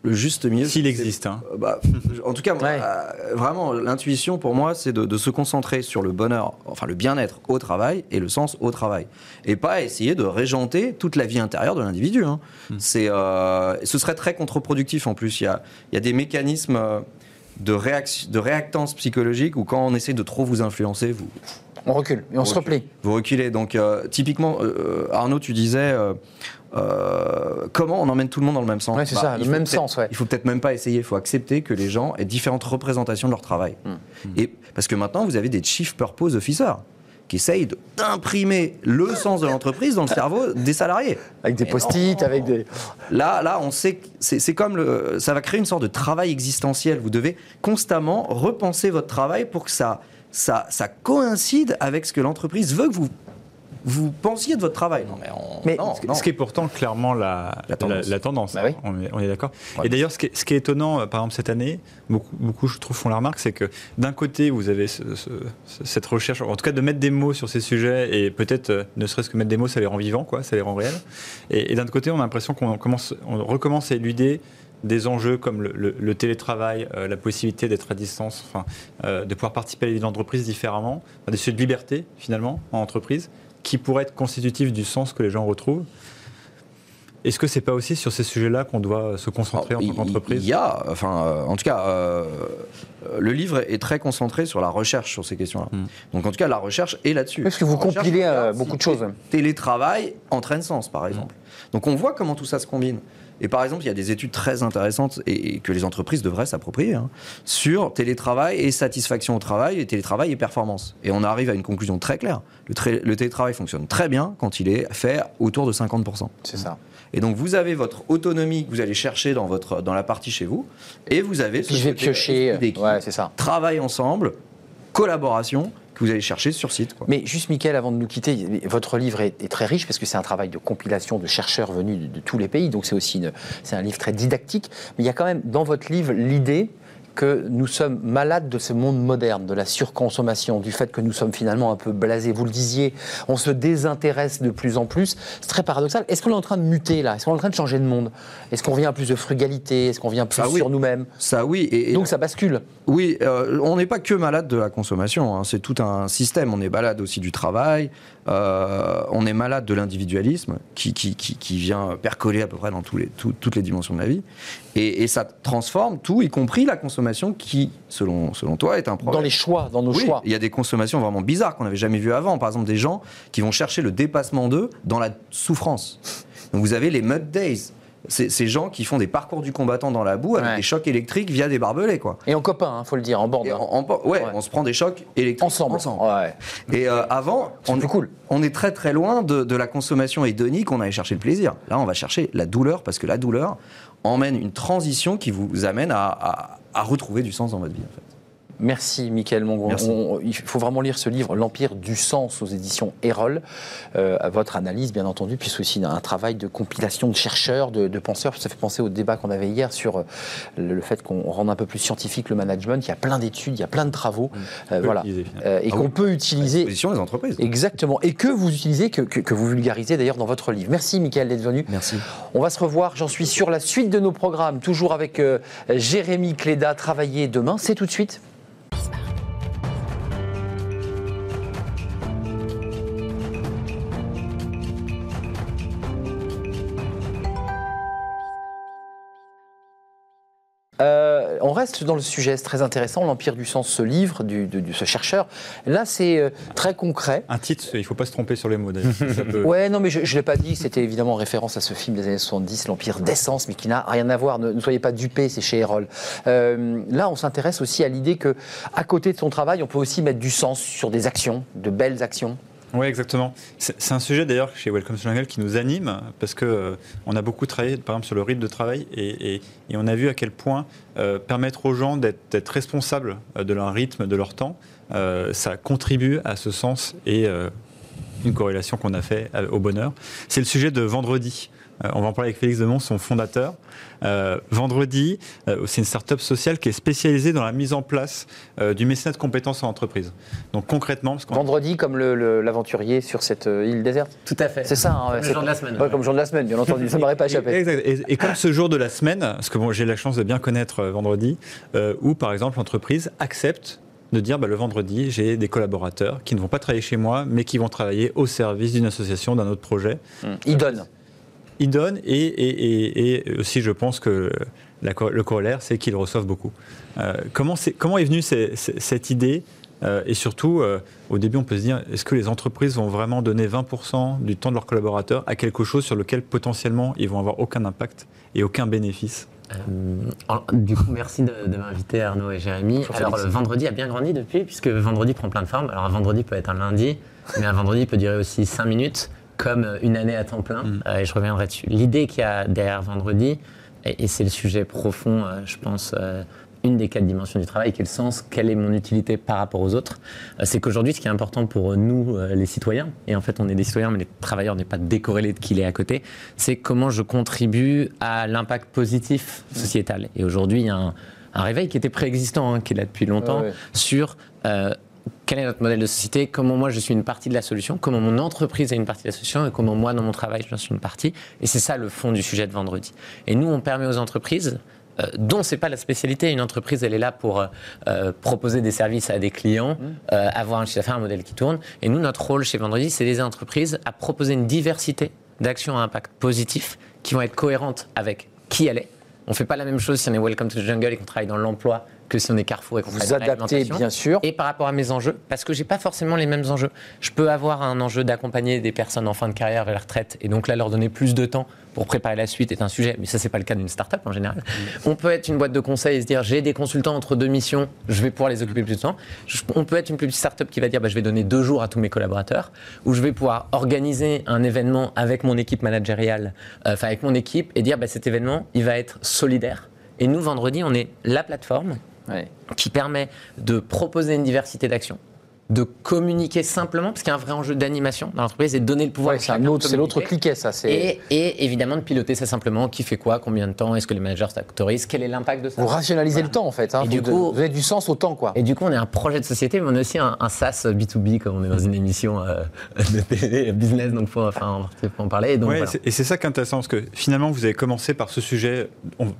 Speaker 6: le juste milieu.
Speaker 5: S'il existe. hein.
Speaker 6: Euh, bah, en tout cas,
Speaker 7: Ouais.
Speaker 6: euh, vraiment, l'intuition pour moi, c'est de, de se concentrer sur le bonheur, enfin le bien-être au travail et le sens au travail. Et pas essayer de régenter toute la vie intérieure de l'individu. hein. C'est, euh, ce serait très contre-productif en plus. Il y a, il y a des mécanismes euh, de, réaction, de réactance psychologique où quand on essaie de trop vous influencer, vous,
Speaker 7: On recule et on se replie.
Speaker 6: vous reculez. Donc, euh, typiquement, euh, Arnaud, tu disais euh, euh, comment on emmène tout le monde dans le même sens?
Speaker 7: Ouais, c'est
Speaker 6: Bah,
Speaker 7: ça, le même sens, ouais.
Speaker 6: Il faut peut-être même pas essayer. Il faut accepter que les gens aient différentes représentations de leur travail.
Speaker 7: Hmm.
Speaker 6: Et parce que maintenant, vous avez des chief purpose officers qui essayent de- d'imprimer le sens de l'entreprise dans le cerveau des salariés.
Speaker 7: Avec des post-it, avec des.
Speaker 6: Là, là, on sait que c'est comme le, ça va créer une sorte de travail existentiel. Vous devez constamment repenser votre travail pour que ça, ça, ça coïncide avec ce que l'entreprise veut que vous, vous pensiez de votre travail. Non, mais, on-
Speaker 7: Mais
Speaker 6: non,
Speaker 5: Ce-
Speaker 6: non.
Speaker 5: Ce qui est pourtant clairement la,
Speaker 6: La tendance.
Speaker 5: la- la tendance,
Speaker 7: Bah oui.
Speaker 5: on est, d'accord.
Speaker 6: Ouais.
Speaker 5: Et d'ailleurs, ce, qui est- ce qui est étonnant, euh, par exemple, cette année, beaucoup, beaucoup je trouve, font la remarque, c'est que d'un côté, vous avez ce- ce- ce- cette recherche, en tout cas de mettre des mots sur ces sujets, et peut-être, euh, ne serait-ce que mettre des mots, ça les rend vivants, quoi, ça les rend réels. Et, et d'un autre côté, on a l'impression qu'on commence, on recommence à éluder des enjeux comme le, le- le télétravail, euh, la possibilité d'être à distance, enfin, euh, de pouvoir participer à la vie d'entreprise différemment, enfin, des sujets de liberté, finalement, en entreprise, qui pourraient être constitutifs du sens que les gens retrouvent. Est-ce que c'est pas aussi sur ces sujets-là qu'on doit se concentrer
Speaker 6: Alors,
Speaker 5: en tant
Speaker 6: il-
Speaker 5: qu'entreprise
Speaker 6: Il y a, enfin, euh, en tout cas, euh, euh, le livre est très concentré sur la recherche sur ces questions-là.
Speaker 5: Hmm.
Speaker 6: Donc, en tout cas, la recherche est là-dessus.
Speaker 7: Parce que vous compilez euh, beaucoup de choses.
Speaker 6: télétravail entraîne sens, par exemple. Donc on voit comment tout ça se combine. Et par exemple, il y a des études très intéressantes et, et que les entreprises devraient s'approprier hein, sur télétravail et satisfaction au travail, et télétravail et performance. Et on arrive à une conclusion très claire. Le, tra- le télétravail fonctionne très bien quand il est fait autour de 50%.
Speaker 7: C'est ça.
Speaker 6: Et donc vous avez votre autonomie que vous allez chercher dans, votre, dans la partie chez vous, et vous avez
Speaker 7: Puis je vais piocher. Ouais, c'est ça.
Speaker 6: travail ensemble, collaboration, vous allez chercher sur site.
Speaker 7: Mais juste, Mickaël, avant de nous quitter, votre livre est, très riche parce que c'est un travail de compilation de chercheurs venus de, tous les pays. Donc c'est aussi une- un livre très didactique. Mais il y a quand même dans votre livre l'idée que nous sommes malades de ce monde moderne, de la surconsommation, du fait que nous sommes finalement un peu blasés. Vous le disiez, on se désintéresse de plus en plus. C'est très paradoxal. Est-ce qu'on est en train de muter là? Est-ce qu'on est en train de changer de monde? Est-ce qu'on revient à plus de frugalité? Est-ce qu'on revient plus
Speaker 6: Ah oui.
Speaker 7: sur nous-mêmes?
Speaker 6: Ça oui. Et, et-
Speaker 7: Donc ça bascule.
Speaker 6: Oui, euh, on n'est pas que malade de la consommation, hein, c'est tout un système. On est malade aussi du travail, euh, on est malade de l'individualisme qui, qui, qui, qui vient percoler à peu près dans tous les, tout- toutes les dimensions de la vie. Et, et ça transforme tout, y compris la consommation qui, selon, selon toi, est un problème.
Speaker 7: Dans les choix, dans nos
Speaker 6: Oui,
Speaker 7: choix.
Speaker 6: il y a des consommations vraiment bizarres qu'on n'avait jamais vues avant. Par exemple, des gens qui vont chercher le dépassement d'eux dans la souffrance. Donc vous avez les Mud Days. Ces gens qui font des parcours du combattant dans la boue avec
Speaker 7: Ouais.
Speaker 6: des chocs électriques via des barbelés, quoi.
Speaker 7: Et en copain, il faut le dire, en bande. Hein.
Speaker 6: en- en- ouais,
Speaker 7: Ouais.
Speaker 6: on se prend des chocs électriques
Speaker 7: Ensemble. Ouais.
Speaker 6: Et euh, avant, on,
Speaker 7: plus cool.
Speaker 6: on est très très loin de, de la consommation hédonique, on allait chercher le plaisir. Là, on va chercher la douleur, parce que la douleur emmène une transition qui vous amène à, à- à retrouver du sens dans votre vie. En fait.
Speaker 7: Merci, Michael Mongon. Il faut vraiment lire ce livre, L'Empire du sens aux éditions Erol. Euh, à votre analyse, bien entendu, puis c'est aussi un travail de compilation de chercheurs, de, de penseurs. Ça fait penser au débat qu'on avait hier sur euh, le, le fait qu'on rende un peu plus scientifique le management. Il y a plein d'études, il y a plein de travaux. Euh,
Speaker 5: peut
Speaker 7: voilà. Euh, et
Speaker 6: Ah
Speaker 7: qu'on
Speaker 6: oui.
Speaker 7: peut utiliser.
Speaker 6: Position des entreprises.
Speaker 7: Exactement. Et que vous utilisez, que, que- que vous vulgarisez d'ailleurs dans votre livre. Merci, Michael, d'être venu.
Speaker 6: Merci.
Speaker 7: On va se revoir, j'en suis sur la suite de nos programmes, toujours avec euh, Jérémy Cléda, travailler demain. C'est tout de suite. Euh, on reste dans le sujet, c'est très intéressant, l'Empire du sens, ce livre du- de, de ce chercheur. Là, c'est euh, très concret.
Speaker 5: Un titre, il faut pas se tromper sur les mots peut-
Speaker 7: Ouais, non, mais je ne l'ai pas dit. C'était évidemment en référence à ce film des années 70, L'Empire d'essence, mais qui n'a rien à voir. Ne, ne soyez pas dupés, c'est chez Erol. Euh, là, on s'intéresse aussi à l'idée que, à côté de son travail, on peut aussi mettre du sens sur des actions, de belles actions.
Speaker 5: Oui, exactement. C'est un sujet d'ailleurs chez Welcome to Jungle qui nous anime parce que euh, on a beaucoup travaillé, par exemple, sur le rythme de travail et, et- et on a vu à quel point euh, permettre aux gens d'être responsables euh, de leur rythme, de leur temps, euh, ça contribue à ce sens et euh, une corrélation qu'on a fait euh, au bonheur. C'est le sujet de vendredi. Euh, on va en parler avec Félix Demont, son fondateur. Euh, vendredi, euh, c'est une start-up sociale qui est spécialisée dans la mise en place euh, du mécénat de compétences en entreprise. Donc concrètement, parce
Speaker 7: Vendredi, comme le- le- l'aventurier sur cette euh, île déserte.
Speaker 1: Tout à fait.
Speaker 7: C'est ça. hein,
Speaker 1: le
Speaker 7: c'est-
Speaker 1: jour de la semaine.
Speaker 7: Ouais, comme jour de la semaine, bien entendu. Ça ne m'aurait pas échappé.
Speaker 5: Exact. Et, et comme ce jour de la semaine, parce que bon, j'ai la chance de bien connaître euh, vendredi, euh, où par exemple l'entreprise accepte de dire bah, le vendredi, j'ai des collaborateurs qui ne vont pas travailler chez moi, mais qui vont travailler au service d'une association, d'un autre projet.
Speaker 7: Il donne.
Speaker 5: Ils donnent et, et- et- et aussi, je pense que la le corollaire, c'est qu'ils reçoivent beaucoup. Euh, comment, est venue ces- ces- cette idée Euh, Et surtout, euh, au début, on peut se dire est-ce que les entreprises vont vraiment donner 20% du temps de leurs collaborateurs à quelque chose sur lequel potentiellement ils vont avoir aucun impact et aucun bénéfice?
Speaker 8: Du coup, merci de, de m'inviter Arnaud et Jérémy.
Speaker 7: Bonjour,
Speaker 8: Alors, le vendredi a bien grandi depuis, puisque vendredi prend plein de formes. Alors, un vendredi peut être un lundi, mais un vendredi peut durer aussi 5 minutes, comme euh, une année à temps plein. Euh, et je reviendrai dessus. L'idée qu'il y a derrière vendredi, et, et c'est le sujet profond, euh, je pense, une des quatre dimensions du travail, le sens, quelle est mon utilité par rapport aux autres, c'est qu'aujourd'hui, ce qui est important pour nous, les citoyens, et en fait, on est des citoyens, mais les travailleurs n'est pas décorrélé de qui il est à côté, c'est comment je contribue à l'impact positif sociétal. Et aujourd'hui, il y a un, un réveil qui était préexistant, hein, qui est là depuis longtemps,
Speaker 7: ouais.
Speaker 8: sur euh, quel est notre modèle de société, comment moi je suis une partie de la solution, comment mon entreprise est une partie de la solution et comment moi dans mon travail je suis une partie. Et c'est ça le fond du sujet de vendredi. Et nous, on permet aux entreprises euh, dont c'est pas la spécialité. Une entreprise, elle est là pour euh, euh, proposer des services à des clients, euh, avoir un chiffre d'affaires, un modèle qui tourne. Et nous, notre rôle chez Vendredi, c'est les entreprises à proposer une diversité d'actions à impact positif qui vont être cohérentes avec qui elle est. On fait pas la même chose si on est Welcome to the Jungle et qu'on travaille dans l'emploi que si on est Carrefour et qu'on
Speaker 7: Vous adaptez, bien sûr.
Speaker 8: et par rapport à mes enjeux, parce que j'ai pas forcément les mêmes enjeux. Je peux avoir un enjeu d'accompagner des personnes en fin de carrière vers la retraite, et donc là leur donner plus de temps pour préparer la suite est un sujet, mais ça c'est pas le cas d'une start-up en général. On peut être une boîte de conseil et se dire j'ai des consultants entre deux missions, je vais pouvoir les occuper plus de temps. Je- on peut être une plus petite start-up qui va dire bah, je vais donner deux jours à tous mes collaborateurs, ou je vais pouvoir organiser un événement avec mon équipe managériale, euh, enfin avec mon équipe, et dire bah, cet événement il va être solidaire. Et nous vendredi on est la plateforme
Speaker 7: Ouais.
Speaker 8: qui permet de proposer une diversité d'actions, de communiquer simplement, parce qu'il y a un vrai enjeu d'animation dans l'entreprise, et de donner le pouvoir.
Speaker 7: Ouais,
Speaker 8: à
Speaker 7: c'est l'autre cliquet, ça. C'est
Speaker 8: Et, et évidemment de piloter ça simplement, qui fait quoi, combien de temps, est-ce que les managers s'autorisent, quel est l'impact de ça
Speaker 7: vous rationalisez
Speaker 8: Voilà.
Speaker 7: le temps en fait. hein.
Speaker 8: Et
Speaker 7: Vous,
Speaker 8: du coup-
Speaker 7: vous avez du sens au temps, quoi.
Speaker 8: Et du coup, on est un projet de société, mais on est aussi un, un SaaS B2B, comme on est dans une émission euh, de télé, business, donc faut, enfin, va en parler.
Speaker 5: Ouais,
Speaker 8: voilà.
Speaker 5: Et c'est ça qui est intéressant, parce que finalement, vous avez commencé par ce sujet on-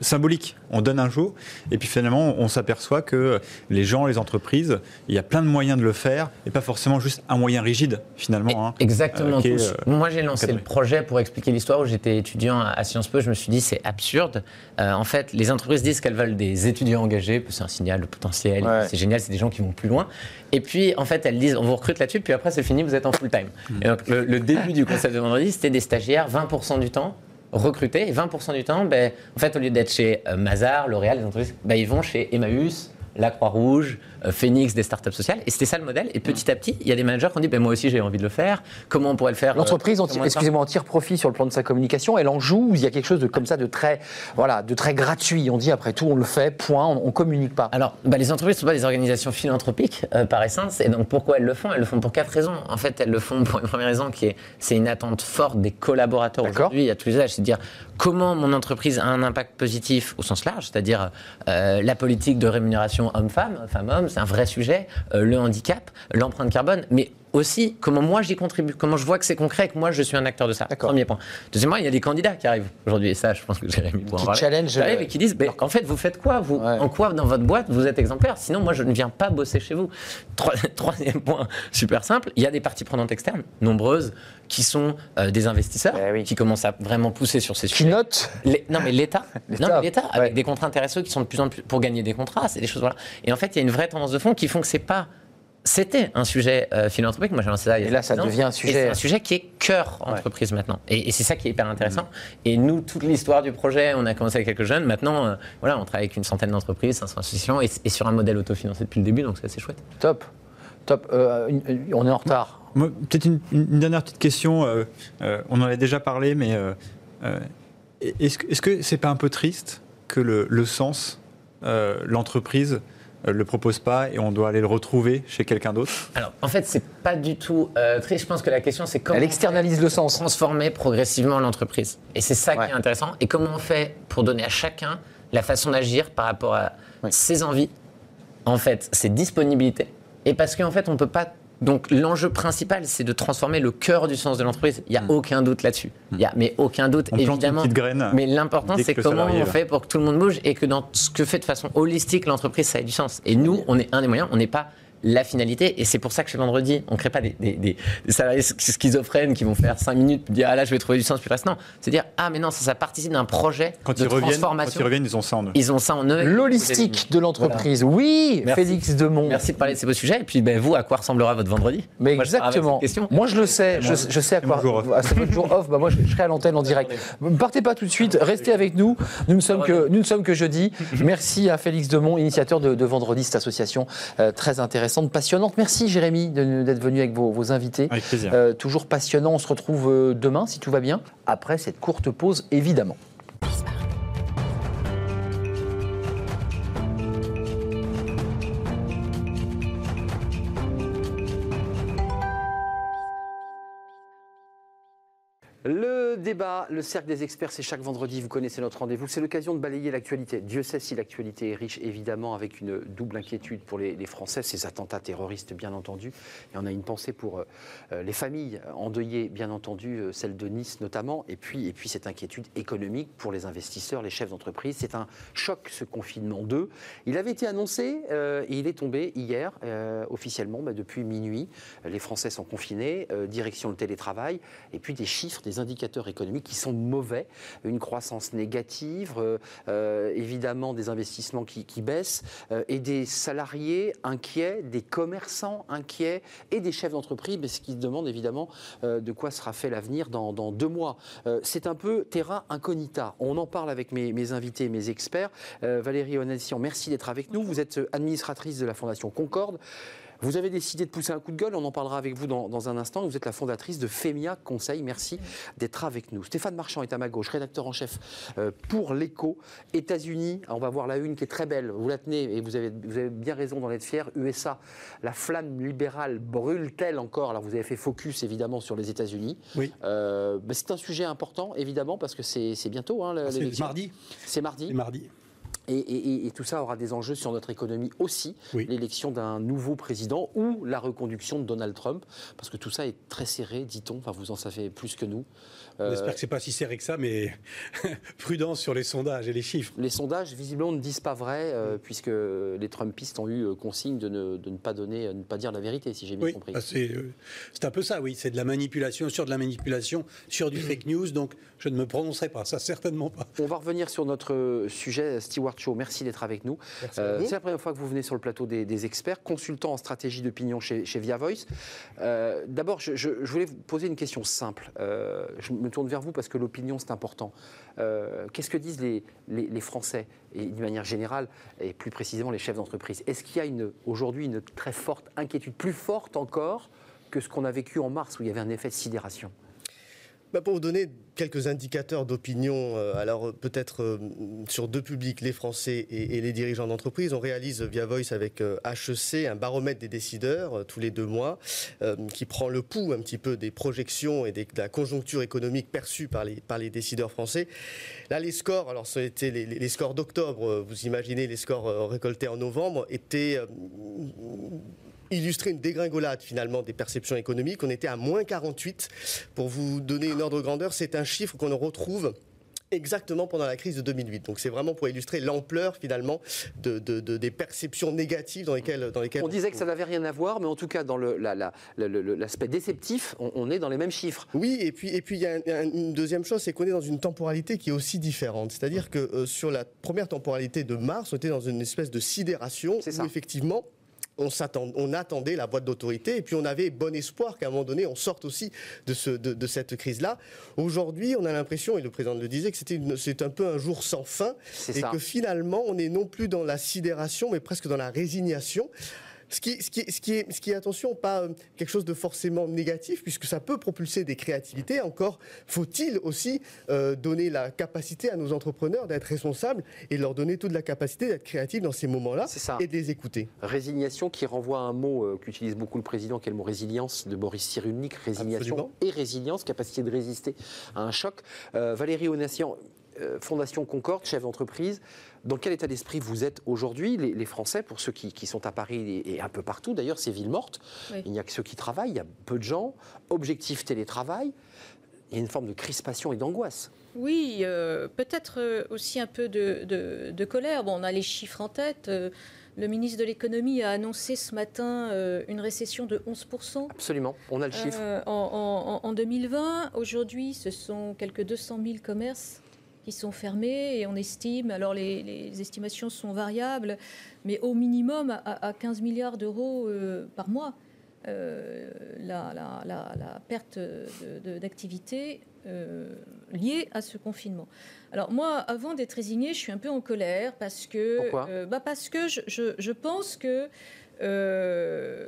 Speaker 5: symbolique. On donne un jour, et puis finalement, on s'aperçoit que les gens, les entreprises, il y a plein de moyens de le faire, et pas forcément juste un moyen rigide, finalement. hein.
Speaker 8: Exactement.
Speaker 5: euh, est, euh,
Speaker 8: Moi, j'ai lancé le projet pour expliquer l'histoire où j'étais étudiant à Sciences Po. Je me suis dit, c'est absurde. Euh, en fait, les entreprises disent qu'elles veulent des étudiants engagés. C'est un signal de potentiel.
Speaker 7: Ouais.
Speaker 8: C'est génial. C'est des gens qui vont plus loin. Et puis, en fait, elles disent, on vous recrute là-dessus. Puis après, c'est fini. Vous êtes en full time. Et donc, le, le début du concept de vendredi, c'était des stagiaires, 20% du temps recrutés. Et 20% du temps, ben, en fait, au lieu d'être chez euh, Mazar, L'Oréal, les entreprises, ben, ils vont chez Emmaüs, la Croix-Rouge, euh, Phoenix, des startups sociales. Et c'était ça le modèle. Et petit à petit, il y a des managers qui ont dit ben, Moi aussi, j'ai envie de le faire. Comment on pourrait le faire euh,
Speaker 7: L'entreprise, en- excusez-moi, tire profit sur le plan de sa communication. Elle en joue. ou Il y a quelque chose de comme ça de très, voilà, de très gratuit. On dit après tout, on le fait. Point. On, on communique pas.
Speaker 8: Alors, bah, les entreprises ne sont pas des organisations philanthropiques euh, par essence. Et donc, pourquoi elles le font? Elles le font pour quatre raisons. En fait, elles le font pour une première raison qui est c'est une attente forte des collaborateurs aujourd'hui à tous les âges. C'est de dire comment mon entreprise a un impact positif au sens large, c'est-à-dire euh, la politique de rémunération homme-femme, femme-homme, c'est un vrai sujet, euh, le handicap, l'empreinte carbone, mais aussi comment moi j'y contribue, comment je vois que c'est concret, que moi je suis un acteur de ça. Premier point. Deuxièmement, il y a des candidats qui arrivent aujourd'hui, et ça, je pense que Jérémy pourra en
Speaker 7: Qui
Speaker 8: parler.
Speaker 7: challenge,
Speaker 8: Qui arrivent
Speaker 7: euh,
Speaker 8: et qui disent, ben, en fait, vous faites quoi vous
Speaker 7: Ouais.
Speaker 8: En quoi dans votre boîte vous êtes exemplaire? Sinon, moi, je ne viens pas bosser chez vous. Trois- Troisième point, super simple, il y a des parties prenantes externes, nombreuses, qui sont euh, des investisseurs,
Speaker 7: Eh oui.
Speaker 8: qui commencent à vraiment pousser sur ces
Speaker 7: Qui
Speaker 8: sujets.
Speaker 7: note
Speaker 8: Les- non mais l'État,
Speaker 7: L'État,
Speaker 8: non mais l'État avec des contrats intéressants qui sont de plus en plus pour gagner des contrats, c'est des choses voilà. Et en fait, il y a une vraie tendance de fond qui font que c'est pas c'était un sujet euh, philanthropique. Moi, j'ai lancé ça. il y a
Speaker 7: Et là, ça devient un
Speaker 8: Et
Speaker 7: sujet-
Speaker 8: c'est un sujet qui est cœur
Speaker 7: Ouais.
Speaker 8: entreprise maintenant. Et, et c'est ça qui est hyper intéressant. Et nous, toute l'histoire du projet, on a commencé avec quelques jeunes. Maintenant, euh, voilà, on travaille avec une centaine d'entreprises, 500 associations, et, et sur un modèle autofinancé depuis le début. Donc, c'est assez chouette.
Speaker 7: Top. Top. Euh, une- une- on est en retard.
Speaker 5: Peut-être une, une, dernière petite question. on en a déjà parlé, mais est-ce que ce n'est c'est pas un peu triste que le, le sens, l'entreprise, euh, le propose pas et on doit aller le retrouver chez quelqu'un d'autre
Speaker 8: Alors, en fait, c'est pas du tout euh, triste. Je pense que la question, c'est comment.
Speaker 7: Elle externalise le sens.
Speaker 8: Transformer progressivement l'entreprise. Et c'est ça qui est intéressant. Et comment on fait pour donner à chacun la façon d'agir par rapport à ses envies, en fait, ses disponibilités. Et parce qu'en fait, on peut pas donc l'enjeu principal, c'est de transformer le cœur du sens de l'entreprise. Il n'y a mm. aucun doute là-dessus. Il y a, mais aucun doute, évidemment. mais l'important, c'est comment on fait pour que tout le monde bouge et que dans ce que fait de façon holistique l'entreprise, ça ait du sens. Et nous, on est un des moyens. On n'est pas la finalité. Et c'est pour ça que chez Vendredi, on ne crée pas des, des, salariés schizophrènes qui vont faire 5 minutes, dire ah là je vais trouver du sens, puis reste. Non, c'est dire ah mais non, ça, ça participe d'un projet
Speaker 5: quand
Speaker 8: de
Speaker 5: ils
Speaker 8: transformation.
Speaker 5: quand ils reviennent, ils ont ça en eux.
Speaker 8: Ils ont ça en eux.
Speaker 7: L'holistique de l'entreprise. Oui, Félix Demont.
Speaker 8: Merci de parler de ces beaux sujets. Et puis ben, vous, à quoi ressemblera votre vendredi?
Speaker 7: Mais exactement. Moi je le sais, je, sais à quoi. À ce jour off, bah, moi je, serai à l'antenne en direct. Ne partez pas tout de suite, restez avec nous. Nous ne sommes que, nous ne sommes que jeudi. Merci à Félix Demont, initiateur de, Vendredi, cette association euh, très intéressante, passionnante. Merci Jérémy d'être venu avec vos, invités.
Speaker 5: Avec plaisir. Euh,
Speaker 7: toujours passionnant. On se retrouve euh, demain, si tout va bien, après cette courte pause, évidemment.
Speaker 1: Le débat, le cercle des experts, c'est chaque vendredi, vous connaissez notre rendez-vous. C'est l'occasion de balayer l'actualité. Dieu sait si l'actualité est riche, évidemment, avec une double inquiétude pour les, Français, ces attentats terroristes, bien entendu. Et on a une pensée pour euh, les familles endeuillées, bien entendu, euh, celle de Nice notamment, et puis, et puis cette inquiétude économique pour les investisseurs, les chefs d'entreprise. C'est un choc, ce confinement 2. Il avait été annoncé euh, et il est tombé hier, officiellement, bah, depuis minuit. Les Français sont confinés, direction le télétravail, et puis des chiffres, des indicateurs économiques qui sont mauvais, une croissance négative, euh, euh, évidemment des investissements qui, baissent, euh, et des salariés inquiets, des commerçants inquiets, et des chefs d'entreprise, mais ce qui demande évidemment de quoi sera fait l'avenir dans, deux mois. C'est un peu terrain incognita. On en parle avec mes, mes invités, mes experts. Valérie Onassian, merci d'être avec nous. Vous êtes administratrice de la Fondation Concorde. Vous avez décidé de pousser un coup de gueule, on en parlera avec vous dans, un instant. Vous êtes la fondatrice de FEMIA Conseil. Merci d'être avec nous. Stéphane Marchand est à ma gauche, rédacteur en chef euh, pour l'Echo. États-Unis, on va voir la une qui est très belle. Vous la tenez et vous avez, vous avez bien raison d'en être fier. USA, la flamme libérale brûle-t-elle encore? Alors vous avez fait focus évidemment sur les États-Unis.
Speaker 9: Oui.
Speaker 1: Euh, c'est un sujet important évidemment parce que c'est bientôt. Hein,
Speaker 9: ah, c'est mardi.
Speaker 1: C'est mardi.
Speaker 9: C'est mardi.
Speaker 1: Et, tout ça aura des enjeux sur notre économie aussi, l'élection d'un nouveau président ou la reconduction de Donald Trump, parce que tout ça est très serré, dit-on, enfin vous en savez plus que nous.
Speaker 9: On espère que c'est pas si serré que ça, mais prudence sur les sondages et les chiffres.
Speaker 1: Les sondages, visiblement, ne disent pas vrai, euh, puisque les Trumpistes ont eu euh, consigne de ne, de ne, pas donner, ne pas dire la vérité, si j'ai bien compris.
Speaker 9: Bah, euh, c'est un peu ça, oui. C'est de la manipulation sur de la manipulation, sur du fake news. Donc, je ne me prononcerai pas, ça certainement pas.
Speaker 1: On va revenir sur notre sujet, Stewart Show. Merci d'être avec nous. c'est la première fois que vous venez sur le plateau des, experts, consultant en stratégie d'opinion chez, chez, Via Voice. D'abord, je, je, voulais vous poser une question simple. je me tourne vers vous parce que l'opinion, c'est important. Euh, qu'est-ce que disent les, les, Français, et d'une manière générale, et plus précisément les chefs d'entreprise? Est-ce qu'il y a aujourd'hui une très forte inquiétude, plus forte encore que ce qu'on a vécu en mars, où il y avait un effet de sidération?
Speaker 9: Pour vous donner quelques indicateurs d'opinion, euh, alors peut-être euh, sur deux publics, les Français et, les dirigeants d'entreprise, on réalise via Voice avec HEC un baromètre des décideurs tous les deux mois qui prend le pouls un petit peu des projections et de la conjoncture économique perçue par les, par les décideurs français. Là, les scores, alors été les, les scores d'octobre, vous imaginez les scores récoltés en novembre, étaient illustrer une dégringolade finalement des perceptions économiques. On était à moins 48. Pour vous donner une ordre de grandeur, c'est un chiffre qu'on retrouve exactement pendant la crise de 2008. Donc c'est vraiment pour illustrer l'ampleur finalement de, des perceptions négatives dans lesquelles, dans lesquelles
Speaker 1: on, disait que ça n'avait rien à voir, mais en tout cas dans l'aspect déceptif, on, est dans les mêmes chiffres.
Speaker 9: Oui, et puis et puis il y a une deuxième chose, c'est qu'on est dans une temporalité qui est aussi différente. C'est-à-dire que euh, sur la première temporalité de mars, on était dans une espèce de sidération où effectivement on, on, attendait la boîte d'autorité et puis on avait bon espoir qu'à un moment donné on sorte aussi de, ce, de, cette crise-là. Aujourd'hui, on a l'impression, et le président le disait, que c'est un peu un jour sans fin et que finalement on est non plus dans la sidération mais presque dans la résignation Ce qui, ce, qui, ce, qui est, ce qui est, attention, pas euh, quelque chose de forcément négatif, puisque ça peut propulser des créativités. Encore faut-il aussi euh, donner la capacité à nos entrepreneurs d'être responsables et leur donner toute la capacité d'être créatifs dans ces moments-là et de les écouter.
Speaker 1: Résignation qui renvoie à un mot euh, qu'utilise beaucoup le président, qui est le mot résilience de Boris Cyrulnik. Résiliation et résilience, capacité de résister à un choc. Valérie Onassian, Fondation Concorde, chef d'entreprise. Dans quel état d'esprit vous êtes aujourd'hui, les, Français, pour ceux qui, sont à Paris et, un peu partout D'ailleurs, c'est ville morte. Il n'y a que ceux qui travaillent, il y a peu de gens. Objectif télétravail. Il y a une forme de crispation et d'angoisse.
Speaker 10: Oui, euh, peut-être euh, aussi un peu de, colère. Bon, on a les chiffres en tête. Euh, le ministre de l'économie a annoncé ce matin une récession de 11%.
Speaker 1: Absolument, on a le chiffre.
Speaker 10: en, en, 2020, aujourd'hui, ce sont quelques 200 000 commerces qui sont fermés et on estime, alors les, estimations sont variables, mais au minimum à, 15 milliards d'euros euh, par mois. Euh, la, perte d'activité euh, liée à ce confinement. Alors moi, avant d'être résignée, je suis un peu en colère parce que,
Speaker 1: Pourquoi?
Speaker 10: bah parce que je, je pense que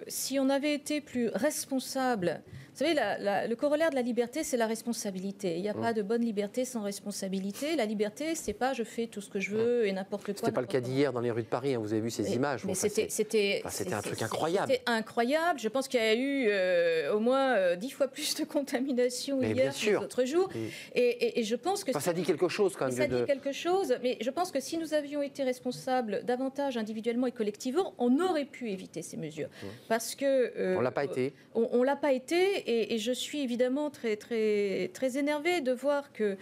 Speaker 10: si on avait été plus responsable vous savez, le corollaire de la liberté, c'est la responsabilité. Il n'y a mm. pas de bonne liberté sans responsabilité. La liberté, c'est pas je fais tout ce que je veux et n'importe quoi.
Speaker 1: C'était pas le cas d'hier dans les rues de Paris. Hein. vous avez vu ces images.
Speaker 10: Mais c'était,
Speaker 1: un truc incroyable.
Speaker 10: C'était incroyable. Je pense qu'il y a eu euh, au moins euh, dix fois plus de contamination hier que jours. Mm. Et, je pense que
Speaker 1: ça dit quelque chose quand même.
Speaker 10: Ça dit quelque chose. Mais je pense que si nous avions été responsables davantage individuellement et collectivement, on aurait pu éviter ces mesures. Mm. Parce que
Speaker 1: euh, on l'a pas été.
Speaker 10: On, on l'a pas été et, je suis évidemment très, très, très énervée de voir que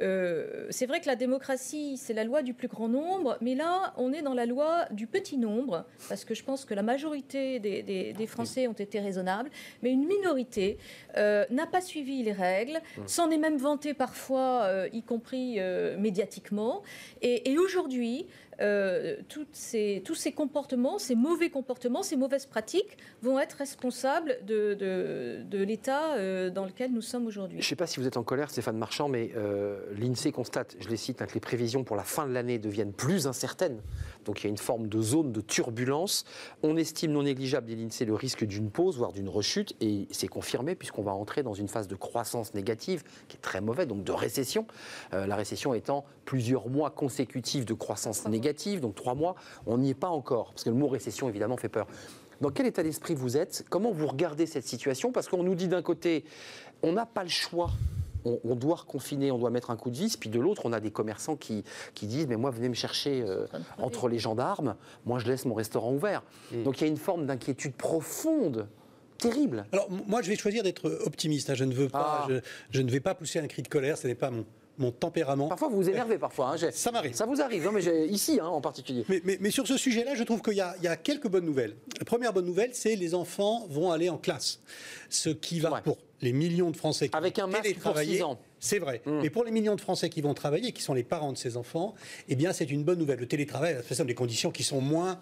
Speaker 10: euh, c'est vrai que la démocratie, c'est la loi du plus grand nombre, mais là, on est dans la loi du petit nombre, parce que je pense que la majorité des, Français ont été raisonnables, mais une minorité euh, n'a pas suivi les règles, mmh. s'en est même vanté parfois, euh, y compris médiatiquement. Et, et aujourd'hui, euh, tous ces comportements, ces mauvais comportements, ces mauvaises pratiques vont être responsables de, de, l'état euh, dans lequel nous sommes aujourd'hui.
Speaker 1: Je ne sais pas si vous êtes en colère, Stéphane Marchand, mais euh, l'INSEE constate, je les cite, hein, que les prévisions pour la fin de l'année deviennent plus incertaines. Donc il y a une forme de zone de turbulence. On estime non négligeable, dit l'INSEE, le risque d'une pause, voire d'une rechute, et c'est confirmé puisqu'on va entrer dans une phase de croissance négative qui est très mauvaise, donc de récession. la récession étant plusieurs mois consécutifs de croissance négative donc trois mois, on n'y est pas encore, parce que le mot récession, évidemment, fait peur. Dans quel état d'esprit vous êtes? Comment vous regardez cette situation? Parce qu'on nous dit d'un côté, on n'a pas le choix. On, doit reconfiner, on doit mettre un coup de vis. Puis de l'autre, on a des commerçants qui, qui, disent Mais moi, venez me chercher euh, entre les gendarmes. Moi, je laisse mon restaurant ouvert. Donc il y a une forme d'inquiétude profonde terrible.
Speaker 11: Alors moi, je vais choisir d'être optimiste. Hein. Je ne veux pas, ah. je, ne vais pas pousser un cri de colère. Ce n'est pas mon, mon tempérament.
Speaker 1: Parfois, vous vous énervez, parfois. Hein,
Speaker 11: ça m'arrive.
Speaker 1: Ça vous arrive, non, mais ici hein, en particulier.
Speaker 11: Mais, sur ce sujet-là, je trouve qu'il y, a quelques bonnes nouvelles. La première bonne nouvelle, c'est les enfants vont aller en classe. Ce qui va pour les millions de Français qui
Speaker 1: Avec un masque pour 6 ans.
Speaker 11: C'est vrai. Mmh. Mais pour les millions de Français qui vont travailler, qui sont les parents de ces enfants, eh bien, c'est une bonne nouvelle. Le télétravail, c'est des conditions qui sont moins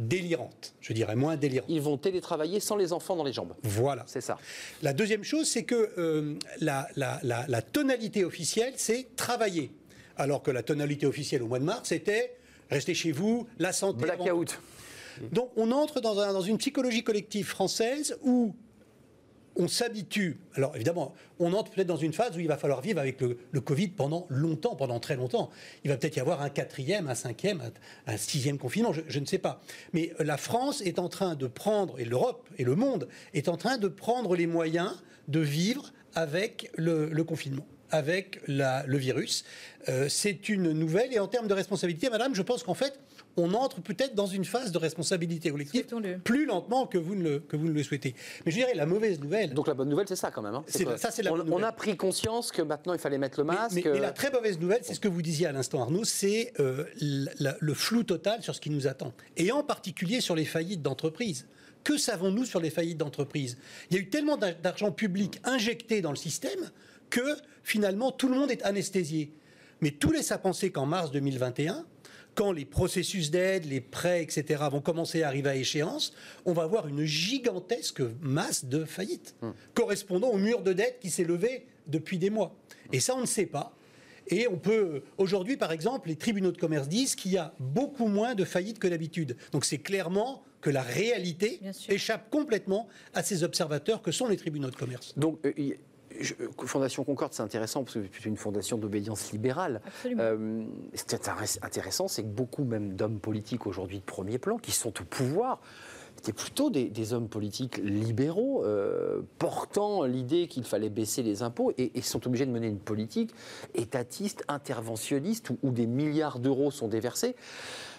Speaker 11: délirante, je dirais moins délirante.
Speaker 1: Ils vont télétravailler sans les enfants dans les jambes.
Speaker 11: Voilà.
Speaker 1: C'est ça.
Speaker 11: La deuxième chose, c'est que euh, la, la, tonalité officielle, c'est travailler. Alors que la tonalité officielle au mois de mars, c'était rester chez vous, la santé.
Speaker 1: Blackout.
Speaker 11: Donc on entre dans, dans une psychologie collective française où on s'habitue. Alors évidemment, on entre peut-être dans une phase où il va falloir vivre avec le, Covid pendant longtemps, pendant très longtemps. Il va peut-être y avoir un quatrième, un cinquième, un, sixième confinement, je, ne sais pas. Mais la France est en train de prendre, et l'Europe et le monde est en train de prendre les moyens de vivre avec le, confinement avec le virus. Euh, c'est une nouvelle. Et en termes de responsabilité, madame, je pense qu'en fait, on entre peut-être dans une phase de responsabilité collective plus lentement que vous, ne le, que vous ne le souhaitez. Mais je dirais la mauvaise nouvelle.
Speaker 1: Donc la bonne nouvelle, c'est ça quand même. Hein. ça, c'est la on, on, a pris conscience que maintenant il fallait mettre le masque.
Speaker 11: Mais, la très mauvaise nouvelle, c'est ce que vous disiez à l'instant, Arnaud, c'est euh, le flou total sur ce qui nous attend. Et en particulier sur les faillites d'entreprises. Que savons-nous sur les faillites d'entreprises? Il y a eu tellement d'argent public injecté dans le système que finalement tout le monde est anesthésié. Mais tout laisse à penser qu'en mars 2021, quand les processus d'aide, les prêts, etc., vont commencer à arriver à échéance, on va avoir une gigantesque masse de faillites, hmm. correspondant au mur de dette qui s'est levé depuis des mois. Et ça, on ne sait pas. Et on peut, aujourd'hui, par exemple, les tribunaux de commerce disent qu'il y a beaucoup moins de faillites que d'habitude. Donc c'est clairement que la réalité échappe complètement à ces observateurs que sont les tribunaux de commerce.
Speaker 1: Donc, euh, je- euh, Fondation Concorde, c'est intéressant parce que c'est une fondation d'obédience libérale. Euh, ce qui est intéress- intéressant, c'est que beaucoup même d'hommes politiques aujourd'hui de premier plan, qui sont au pouvoir, étaient plutôt des, des hommes politiques libéraux, euh, portant l'idée qu'il fallait baisser les impôts, et, et sont obligés de mener une politique étatiste, interventionniste, où, où des milliards d'euros sont déversés.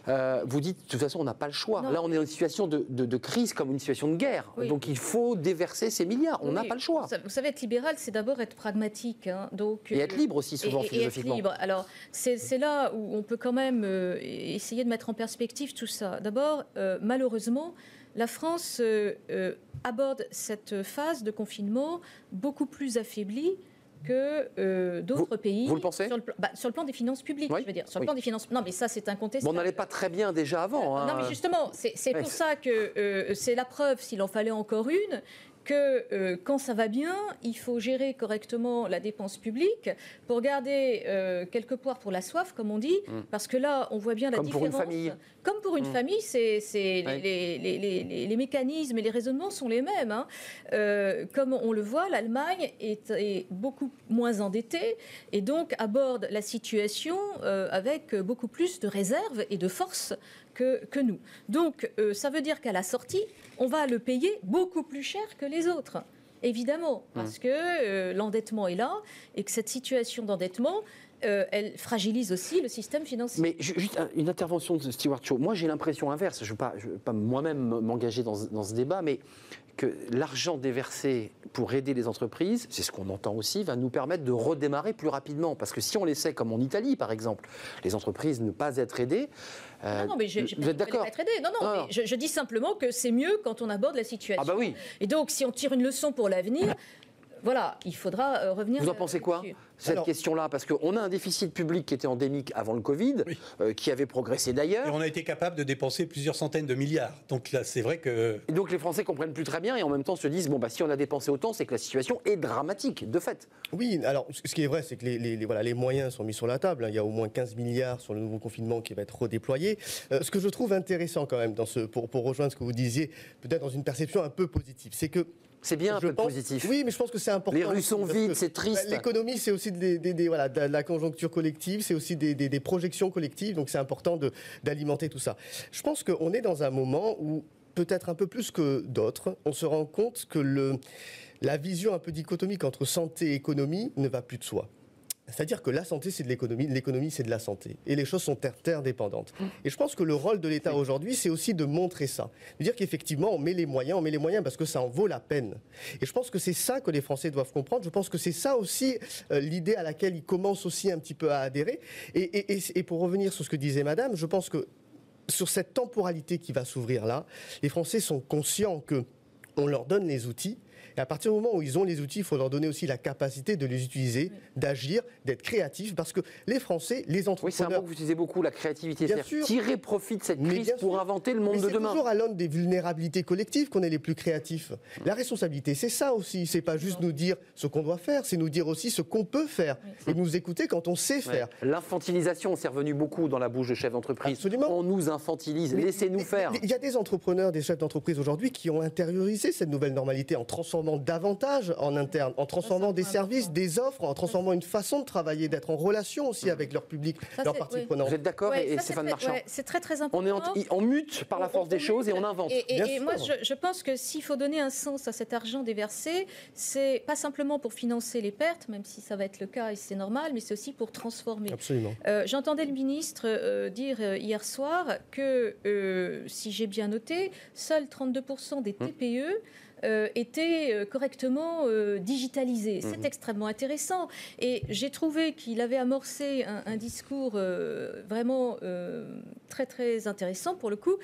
Speaker 1: Euh, vous dites, de toute façon, on n'a pas le choix.
Speaker 10: Non.
Speaker 1: Là, on est dans une situation de, de- de crise comme une situation de guerre.
Speaker 10: Oui.
Speaker 1: Donc, il faut déverser ces milliards. On n'a
Speaker 10: Oui,
Speaker 1: pas le choix.
Speaker 10: Vous savez, être libéral, c'est d'abord être pragmatique. hein. Donc,
Speaker 1: Et être libre aussi, souvent,
Speaker 10: et- et être
Speaker 1: philosophiquement.
Speaker 10: libre. Alors, c'est là où on peut quand même euh, essayer de mettre en perspective tout ça. D'abord, euh, malheureusement, la France aborde cette phase de confinement beaucoup plus affaiblie que euh, d'autres pays.
Speaker 1: vous le pensez
Speaker 10: sur le, plan- bah, sur le plan des finances publiques,
Speaker 1: Oui,
Speaker 10: je veux dire. Sur le
Speaker 1: oui.
Speaker 10: plan des finances. Non, mais ça, c'est
Speaker 1: Bon,
Speaker 10: incontestable.
Speaker 1: on n'allait pas très bien déjà avant. hein.
Speaker 10: Non, mais justement, c'est c'est
Speaker 1: Ouais.
Speaker 10: pour ça que euh, c'est la preuve, s'il en fallait encore une, que euh, quand ça va bien, il faut gérer correctement la dépense publique pour garder euh, quelques poires pour la soif, comme on dit, parce que là, on voit bien la
Speaker 1: Mm. Comme pour
Speaker 10: différence.
Speaker 1: une famille.
Speaker 10: Comme pour une
Speaker 1: Mm.
Speaker 10: famille, c'est c'est-
Speaker 1: Ouais.
Speaker 10: les, les- les- les- les mécanismes et les raisonnements sont les mêmes. hein. Euh, comme on le voit, l'Allemagne est, est beaucoup moins endettée et donc aborde la situation euh, avec beaucoup plus de réserve et de force que, que nous. Donc, euh, ça veut dire qu'à la sortie, on va le payer beaucoup plus cher que les autres. Évidemment, parce que euh, l'endettement est là et que cette situation d'endettement, euh, elle fragilise aussi le système financier.
Speaker 1: Mais ju- juste un- une intervention de Stewart Shaw. Moi, j'ai l'impression inverse. Je ne veux pas, moi-même m'engager dans, dans ce débat, mais que l'argent déversé pour aider les entreprises, c'est ce qu'on entend aussi, va nous permettre de redémarrer plus rapidement. Parce que si on laissait, comme en Italie par exemple, les entreprises ne pas être aidées, euh,
Speaker 10: Non, non, mais j'ai
Speaker 1: vous êtes d'accord
Speaker 10: être. Non, non, mais je, je dis simplement que c'est mieux quand on aborde la situation.
Speaker 1: Ah bah oui.
Speaker 10: Et donc, si on tire une leçon pour l'avenir, voilà, il faudra euh, revenir.
Speaker 1: Vous en
Speaker 10: euh,
Speaker 1: pensez quoi cette
Speaker 9: Alors-
Speaker 1: question-là? Parce qu'on a un déficit public qui était endémique avant le Covid,
Speaker 11: Oui.
Speaker 1: euh, qui avait progressé
Speaker 11: Et
Speaker 1: d'ailleurs.
Speaker 11: on a été capable de dépenser plusieurs centaines de milliards. Donc là, c'est vrai que
Speaker 1: Et donc les Français comprennent plus très bien et en même temps se disent bon bah si on a dépensé autant, c'est que la situation est dramatique de fait.
Speaker 9: Oui, alors ce qui est vrai, c'est que les, les- les- voilà, les moyens sont mis sur la table. hein. Il y a au moins 15 milliards sur le nouveau confinement qui va être redéployé. Euh, ce que je trouve intéressant quand même, dans ce, pour, pour rejoindre ce que vous disiez, peut-être dans une perception un peu positive, c'est que
Speaker 1: C'est bien un
Speaker 9: je
Speaker 1: peu de positif.
Speaker 9: Oui, mais je pense que c'est important.
Speaker 1: Les rues sont vides, c'est triste.
Speaker 9: bah, L'économie, c'est aussi des, des- des- voilà, de la conjoncture collective, c'est aussi des, projections collectives, donc c'est important d'alimenter tout ça. Je pense qu'on est dans un moment où, peut-être un peu plus que d'autres, on se rend compte que le, la vision un peu dichotomique entre santé et économie ne va plus de soi. C'est-à-dire que la santé, c'est de l'économie, l'économie, c'est de la santé. Et les choses sont interdépendantes. Et je pense que le rôle de l'État aujourd'hui, c'est aussi de montrer ça. De dire qu'effectivement, on met les moyens, on met les moyens parce que ça en vaut la peine. Et je pense que c'est ça que les Français doivent comprendre. Je pense que c'est ça aussi euh, l'idée à laquelle ils commencent aussi un petit peu à adhérer. Et, et- et- et pour revenir sur ce que disait Madame, je pense que sur cette temporalité qui va s'ouvrir là, les Français sont conscients que on leur donne les outils. Et à partir du moment où ils ont les outils, il faut leur donner aussi la capacité de les utiliser, d'agir, d'être créatifs, parce que les Français, les
Speaker 1: Oui, c'est un
Speaker 9: entrepreneurs,
Speaker 1: mot que vous utilisez beaucoup, la créativité.
Speaker 9: Bien
Speaker 1: C'est-à-dire
Speaker 9: sûr.
Speaker 1: tirer profit de cette crise pour
Speaker 9: sûr.
Speaker 1: inventer le
Speaker 9: Mais
Speaker 1: monde de
Speaker 9: c'est
Speaker 1: demain.
Speaker 9: toujours à l'aune des vulnérabilités collectives qu'on est les plus créatifs. La responsabilité, c'est ça aussi. C'est pas juste nous dire ce qu'on doit faire, c'est nous dire aussi ce qu'on peut faire et nous écouter quand on sait faire.
Speaker 1: L'infantilisation, c'est revenu beaucoup dans la bouche de chefs d'entreprise.
Speaker 9: Absolument.
Speaker 1: On nous infantilise, laissez-nous faire.
Speaker 9: Il y a des entrepreneurs, des chefs d'entreprise aujourd'hui qui ont intériorisé cette nouvelle normalité en transformant davantage en interne, en transformant des services, des offres, en transformant une façon de travailler, d'être en relation aussi avec leur public,
Speaker 10: Ça,
Speaker 9: leur partie
Speaker 10: oui.
Speaker 9: prenante.
Speaker 1: Vous êtes d'accord
Speaker 10: Ouais,
Speaker 1: et, Stéphane
Speaker 10: très-
Speaker 1: Marchand
Speaker 10: ouais, C'est très très important.
Speaker 1: On est en, on mute par la force des choses et on invente.
Speaker 10: Et, et-
Speaker 9: Bien
Speaker 10: et
Speaker 9: sûr.
Speaker 10: moi, je, je pense que s'il faut donner un sens à cet argent déversé, c'est pas simplement pour financer les pertes, même si ça va être le cas et c'est normal, mais c'est aussi pour transformer.
Speaker 9: Absolument.
Speaker 10: Euh, J'entendais le ministre euh, dire euh, hier soir que, euh, si j'ai bien noté, seuls 32% des TPE euh, étaient euh, correctement euh, digitalisés. C'est extrêmement intéressant. Et j'ai trouvé qu'il avait amorcé un, un discours euh, vraiment euh, très très intéressant pour le coup,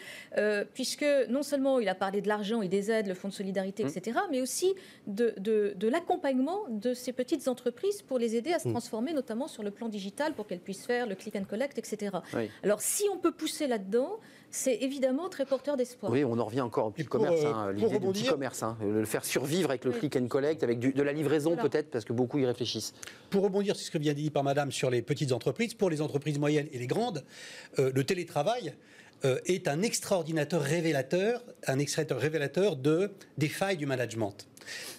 Speaker 10: puisque non seulement il a parlé de l'argent et des aides, le fonds de solidarité, etc., mais aussi de, de- de l'accompagnement de ces petites entreprises pour les aider à se transformer, notamment sur le plan digital, pour qu'elles puissent faire le click and collect, etc.
Speaker 1: Oui.
Speaker 10: Alors si on peut pousser là-dedans, c'est évidemment très porteur d'espoir.
Speaker 1: Oui, on en revient encore au petit commerce,
Speaker 11: euh,
Speaker 1: hein, l'idée du petit commerce, hein, le faire survivre avec le
Speaker 10: Oui.
Speaker 1: click and collect, avec du- de la livraison
Speaker 10: Voilà.
Speaker 1: peut-être, parce que beaucoup y réfléchissent.
Speaker 11: Pour rebondir sur ce que vient dit par Madame sur les petites entreprises, pour les entreprises moyennes et les grandes, euh, le télétravail euh, est un extraordinaire révélateur, un extraordinaire révélateur de, des failles du management.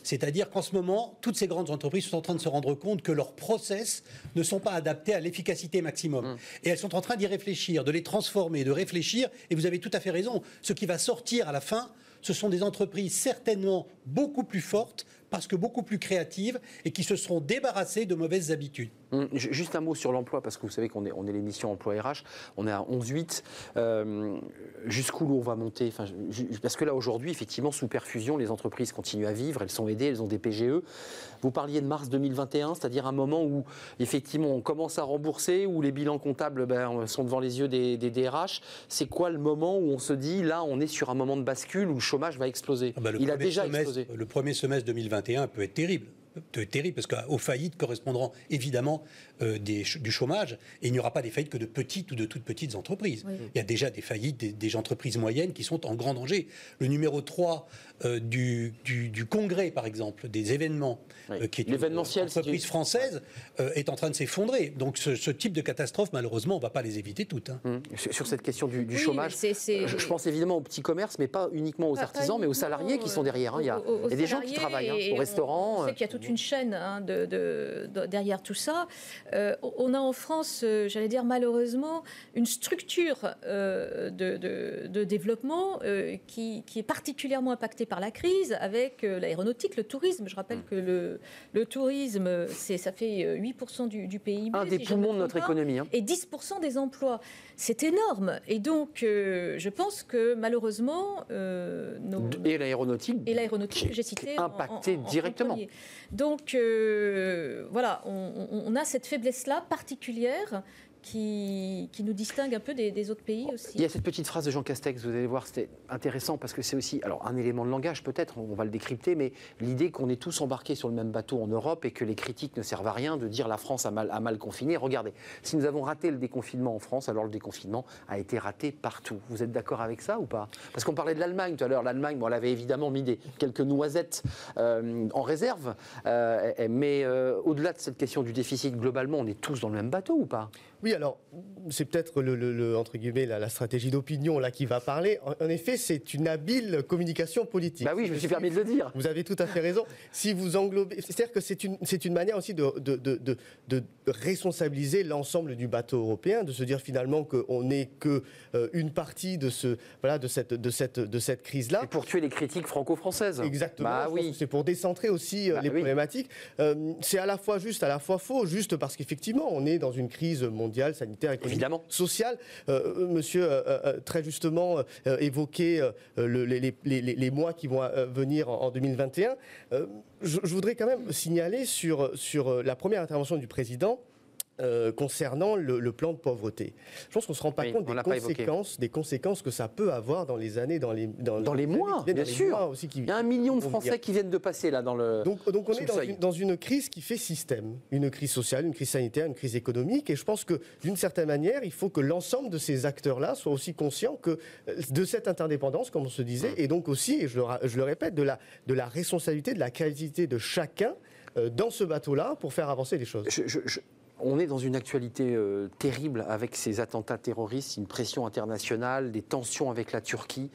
Speaker 11: C'est-à-dire qu'en ce moment, toutes ces grandes entreprises sont en train de se rendre compte que leurs process ne sont pas adaptés à l'efficacité maximum.
Speaker 1: Mmh.
Speaker 11: Et elles sont en train d'y réfléchir, de les transformer, de réfléchir. Et vous avez tout à fait raison. Ce qui va sortir à la fin, ce sont des entreprises certainement beaucoup plus fortes, parce que beaucoup plus créatives, et qui se seront débarrassées de mauvaises habitudes.
Speaker 1: Hum, ju- Juste un mot sur l'emploi, parce que vous savez qu'on est, on est l'émission Emploi RH, on est à 11-8. Euh, Jusqu'où on va monter? Enfin, Parce que là, aujourd'hui, effectivement, sous perfusion, les entreprises continuent à vivre, elles sont aidées, elles ont des PGE. Vous parliez de mars 2021, c'est-à-dire un moment où, effectivement, on commence à rembourser, où les bilans comptables ben, sont devant les yeux des, des DRH. C'est quoi le moment où on se dit, là, on est sur un moment de bascule où le chômage va exploser?
Speaker 11: Ah bah, le
Speaker 1: Il a déjà
Speaker 11: semestre-
Speaker 1: explosé.
Speaker 11: Le premier semestre 2021 peut être terrible. Terrible parce qu'aux faillites correspondront évidemment euh, des du chômage et il n'y aura pas des faillites que de petites ou de toutes petites entreprises.
Speaker 10: Oui.
Speaker 11: Il y a déjà des faillites des, des entreprises moyennes qui sont en grand danger. Le numéro 3 euh, du, du- du congrès, par exemple, des événements,
Speaker 1: Oui.
Speaker 11: euh, qui est une
Speaker 1: L'événementiel, c'est
Speaker 11: entreprise française, euh, est en train de s'effondrer. Donc ce, ce type de catastrophe, malheureusement, on ne va pas les éviter toutes. hein.
Speaker 1: Hum, Sur, sur cette question du, du
Speaker 10: Oui,
Speaker 1: chômage,
Speaker 10: c'est-
Speaker 1: je, je pense évidemment aux petits commerces, mais pas uniquement aux
Speaker 10: Pas-
Speaker 1: artisans,
Speaker 10: pas
Speaker 1: mais aux salariés qui sont derrière. hein. Il y a,
Speaker 10: aux- aux
Speaker 1: il y a des gens qui travaillent hein, au restaurant.
Speaker 10: On sait qu'il y a toute une chaîne hein, de, de- de- derrière tout ça. Euh, on a en France, euh, j'allais dire malheureusement, une structure euh, de, développement qui, qui est particulièrement impactée par la crise avec l'aéronautique, le tourisme. Je
Speaker 1: Mm.
Speaker 10: rappelle que le, le tourisme, ça fait euh, 8% du, du PIB.
Speaker 1: un des
Speaker 10: si
Speaker 1: poumons de notre
Speaker 10: pas
Speaker 1: économie. hein.
Speaker 10: et 10% des emplois. C'est énorme. Et donc, euh, je pense que malheureusement, euh, nos-
Speaker 1: Et l'aéronautique.
Speaker 10: et l'aéronautique j'ai cité
Speaker 1: est
Speaker 10: en-
Speaker 1: impacté
Speaker 10: en- en- en
Speaker 1: directement.
Speaker 10: Donc euh, voilà, on a cette faiblesse-là particulière qui, nous distingue un peu des, autres pays aussi.
Speaker 1: Il y a cette petite phrase de Jean Castex, vous allez voir, c'était intéressant parce que c'est aussi alors un élément de langage peut-être, on va le décrypter, mais l'idée qu'on est tous embarqués sur le même bateau en Europe et que les critiques ne servent à rien de dire la France a mal, a mal confiné. Regardez, si nous avons raté le déconfinement en France, alors le déconfinement a été raté partout. Vous êtes d'accord avec ça ou pas? Parce qu'on parlait de l'Allemagne tout à l'heure. L'Allemagne, bon, elle avait évidemment mis des, quelques noisettes euh, en réserve, euh, mais euh, au-delà de cette question du déficit, globalement, on est tous dans le même bateau ou pas?
Speaker 9: Oui, alors c'est peut-être le, le- le- entre guillemets la, la stratégie d'opinion là qui va parler. En, en effet, c'est une habile communication politique.
Speaker 1: Bah oui, je me suis permis de le dire.
Speaker 9: Vous avez tout à fait raison. Si vous englobez, c'est-à-dire que c'est une, c'est une manière aussi de, de, de, de- de responsabiliser l'ensemble du bateau européen, de se dire finalement qu'on n'est que euh, une partie de ce, voilà, de cette, de cette, de cette crise-là.
Speaker 1: Et pour tuer les critiques franco-françaises.
Speaker 9: Exactement.
Speaker 1: Bah oui.
Speaker 9: C'est pour décentrer aussi euh,
Speaker 1: Bah
Speaker 9: les
Speaker 1: oui.
Speaker 9: problématiques. Euh, c'est à la fois juste, à la fois faux, juste parce qu'effectivement, on est dans une crise mondiale, sanitaire, économique,
Speaker 1: Évidemment.
Speaker 9: sociale. Euh, monsieur euh, euh, très justement euh, euh, le- les, les- les- les mois qui vont euh, venir en, en 2021. Euh, je, je voudrais quand même signaler sur, sur euh, la première intervention du président. Euh, concernant le, le plan de pauvreté. Je pense qu'on ne se rend pas
Speaker 1: Oui,
Speaker 9: compte des conséquences, des conséquences que ça peut avoir dans les années, dans les, dans,
Speaker 1: Dans les mois, bien
Speaker 9: dans les
Speaker 1: sûr.
Speaker 9: mois aussi qui,
Speaker 1: Il y a un million de Français qui viennent de passer là dans le.
Speaker 9: Donc, donc on est dans une, dans une crise qui fait système, une crise sociale, une crise sanitaire, une crise économique. Et je pense que d'une certaine manière, il faut que l'ensemble de ces acteurs-là soient aussi conscients que euh, de cette interdépendance, comme on se disait, et donc aussi, et je le, ra- je le répète, de la, de la responsabilité, de la créativité de chacun euh, dans ce bateau-là pour faire avancer les choses.
Speaker 1: Je- je- je- on est dans une actualité euh, terrible avec ces attentats terroristes, une pression internationale, des tensions avec la Turquie.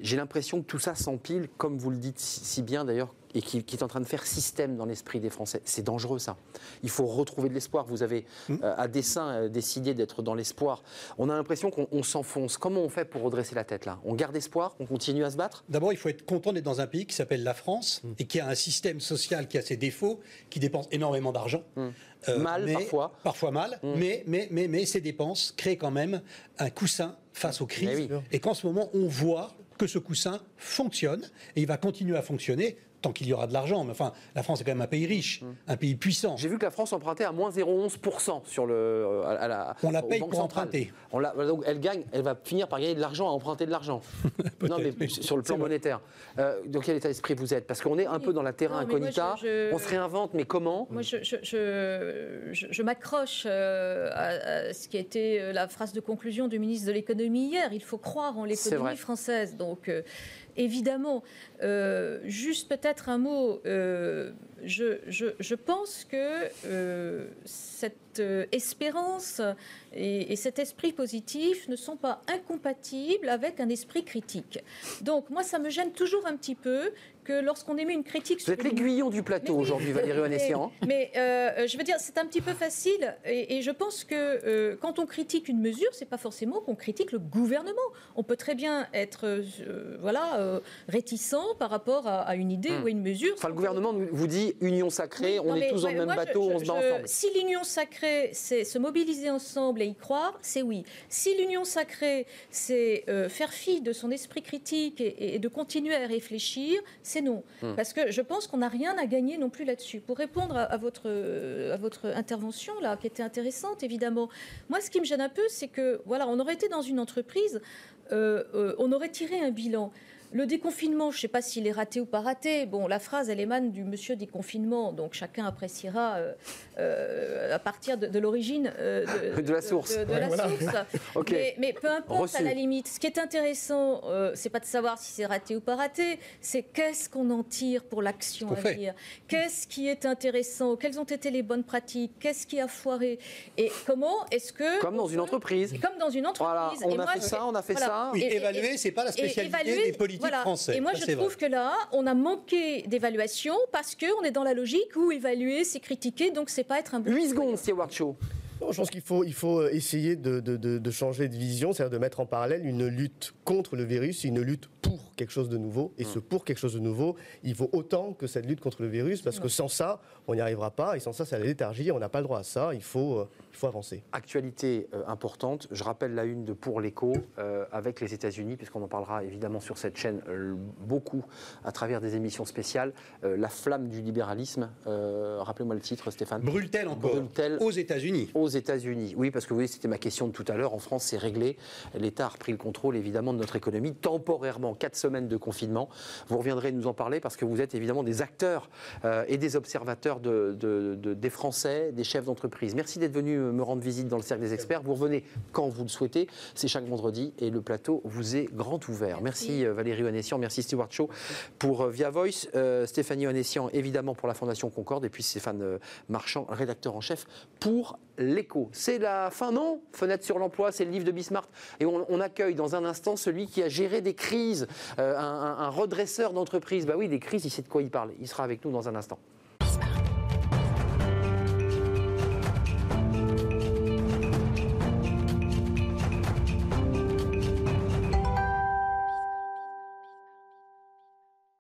Speaker 1: J'ai l'impression que tout ça s'empile, comme vous le dites si, bien d'ailleurs, et qui, qui est en train de faire système dans l'esprit des Français. C'est dangereux ça. Il faut retrouver de l'espoir. Vous avez
Speaker 11: Mmh.
Speaker 1: euh, à dessein euh, décidé d'être dans l'espoir. On a l'impression qu'on on s'enfonce. Comment on fait pour redresser la tête là? On garde espoir? On continue à se battre?
Speaker 11: D'abord, il faut être content d'être dans un pays qui s'appelle la France et qui a un système social qui a ses défauts, qui dépense énormément d'argent. Euh,
Speaker 1: Mal,
Speaker 11: mais-
Speaker 1: parfois.
Speaker 11: Parfois mal, mais, mais, mais, mais ces dépenses créent quand même un coussin face aux crises.
Speaker 1: Oui.
Speaker 11: Et qu'en ce moment, on voit que ce coussin fonctionne et il va continuer à fonctionner tant qu'il y aura de l'argent. Mais enfin, la France est quand même un pays riche, un pays puissant.
Speaker 1: J'ai vu que la France empruntait à moins 0,11% sur le. euh, à la,
Speaker 11: On la paye pour
Speaker 1: centrales.
Speaker 11: emprunter.
Speaker 1: On la- donc elle gagne, elle va finir par gagner de l'argent à emprunter de l'argent. non, mais
Speaker 11: mais
Speaker 1: sur le plan monétaire. Euh, dans quel état d'esprit vous êtes? Parce qu'on est un peu dans la terra
Speaker 10: Non, moi,
Speaker 1: incognita.
Speaker 10: je- je-
Speaker 1: On se réinvente, mais comment?
Speaker 10: Moi, je, je- je- je- je m'accroche euh, à, à ce qui a été euh, la phrase de conclusion du ministre de l'économie hier. Il faut croire en l'économie française. Donc, euh, évidemment, euh, juste peut-être un mot. euh, je, je, je pense que euh, cette espérance et, et cet esprit positif ne sont pas incompatibles avec un esprit critique. Donc moi, ça me gêne toujours un petit peu que lorsqu'on émet une critique
Speaker 1: Vous êtes l'aiguillon du plateau aujourd'hui, Valérie Onessian.
Speaker 10: mais, mais, je veux dire, c'est un petit peu facile. Et, et je pense que quand on critique une mesure, c'est pas forcément qu'on critique le gouvernement. On peut très bien être, voilà, euh, par rapport à, à une idée
Speaker 1: Hmm.
Speaker 10: ou à une mesure.
Speaker 1: Enfin, le gouvernement vous dit union sacrée, on est tous dans
Speaker 10: ouais,
Speaker 1: le même
Speaker 10: moi,
Speaker 1: bateau,
Speaker 10: je-
Speaker 1: on se bat
Speaker 10: je-
Speaker 1: ensemble.
Speaker 10: Si l'union sacrée, c'est se mobiliser ensemble et y croire, c'est oui. Si l'union sacrée, c'est euh, faire fi de son esprit critique et, et de continuer à réfléchir, c'est non.
Speaker 1: Hmm.
Speaker 10: Parce que je pense qu'on n'a rien à gagner non plus là-dessus. Pour répondre à, à votre, à votre intervention, là, qui était intéressante, évidemment, moi, ce qui me gêne un peu, c'est que, voilà, on aurait été dans une entreprise, euh, euh, on aurait tiré un bilan. Le déconfinement, je ne sais pas s'il est raté ou pas raté. Bon, la phrase, elle émane du monsieur déconfinement, donc chacun appréciera euh, euh, à partir de, de l'origine euh, de,
Speaker 1: De la source.
Speaker 10: de- de
Speaker 1: Ouais,
Speaker 10: la
Speaker 1: voilà.
Speaker 10: source.
Speaker 1: Ok.
Speaker 10: mais, mais peu importe,
Speaker 1: Reçu.
Speaker 10: à la limite. Ce qui est intéressant, euh, c'est pas de savoir si c'est raté ou pas raté, c'est qu'est-ce qu'on en tire pour l'action
Speaker 11: à
Speaker 10: venir? Qu'est-ce qui est intéressant? Quelles ont été les bonnes pratiques? Qu'est-ce qui a foiré? Et comment est-ce que
Speaker 1: Comme dans une entreprise.
Speaker 10: comme dans une entreprise.
Speaker 1: Voilà, on
Speaker 10: Et
Speaker 1: a
Speaker 10: moi,
Speaker 1: fait ça, on a fait
Speaker 10: voilà.
Speaker 1: ça.
Speaker 11: Oui,
Speaker 10: Et- et-
Speaker 11: évaluer, c'est pas la spécialité
Speaker 10: évaluer,
Speaker 11: des politiques
Speaker 10: voilà.
Speaker 11: français.
Speaker 10: Et moi,
Speaker 11: Ça,
Speaker 10: je
Speaker 11: c'est
Speaker 10: trouve
Speaker 11: vrai.
Speaker 10: que là, on a manqué d'évaluation parce qu'on est dans la logique où évaluer, c'est critiquer, donc c'est pas être un bon
Speaker 1: 8
Speaker 10: citoyen.
Speaker 1: secondes, Stewart Shaw.
Speaker 9: Non, je pense qu'il faut, il faut euh, essayer de, de- de- de changer de vision, c'est-à-dire de mettre en parallèle une lutte contre le virus et une lutte pour quelque chose de nouveau. Et ce pour quelque chose de nouveau, il vaut autant que cette lutte contre le virus, parce que sans ça, on n'y arrivera pas. Et sans ça, c'est la léthargie. On n'a pas le droit à ça. Il faut, euh, il faut avancer.
Speaker 1: Actualité euh, importante, je rappelle la une de Pour l'écho euh, avec les États-Unis, puisqu'on en parlera évidemment sur cette chaîne euh, beaucoup à travers des émissions spéciales. Euh, la flamme du libéralisme, euh, rappelez-moi le titre Stéphane.
Speaker 11: Brûle-t-elle encore
Speaker 1: Brûle-t-elle
Speaker 11: aux États-Unis?
Speaker 1: Aux États-Unis. Oui, parce que vous voyez, c'était ma question de tout à l'heure. En France, c'est réglé. L'État a repris le contrôle, évidemment, de notre économie, temporairement. Quatre semaines de confinement. Vous reviendrez nous en parler parce que vous êtes évidemment des acteurs euh, et des observateurs de, de- de- des Français, des chefs d'entreprise. Merci d'être venu me rendre visite dans le cercle des experts. Vous revenez quand vous le souhaitez. C'est chaque vendredi et le plateau vous est grand ouvert. Merci, euh, Valérie Onessian, merci Stewart Shaw pour euh, Via Voice, euh, Stéphanie Onessian évidemment pour la Fondation Concorde et puis Stéphane euh, Marchand, rédacteur en chef pour l'écho. C'est la fin, non? Fenêtre sur l'emploi, c'est le livre de Bismarck. Et on, on accueille dans un instant celui qui a géré des crises, euh, un, un- un redresseur d'entreprise. Bah oui, des crises, il sait de quoi il parle. Il sera avec nous dans un instant.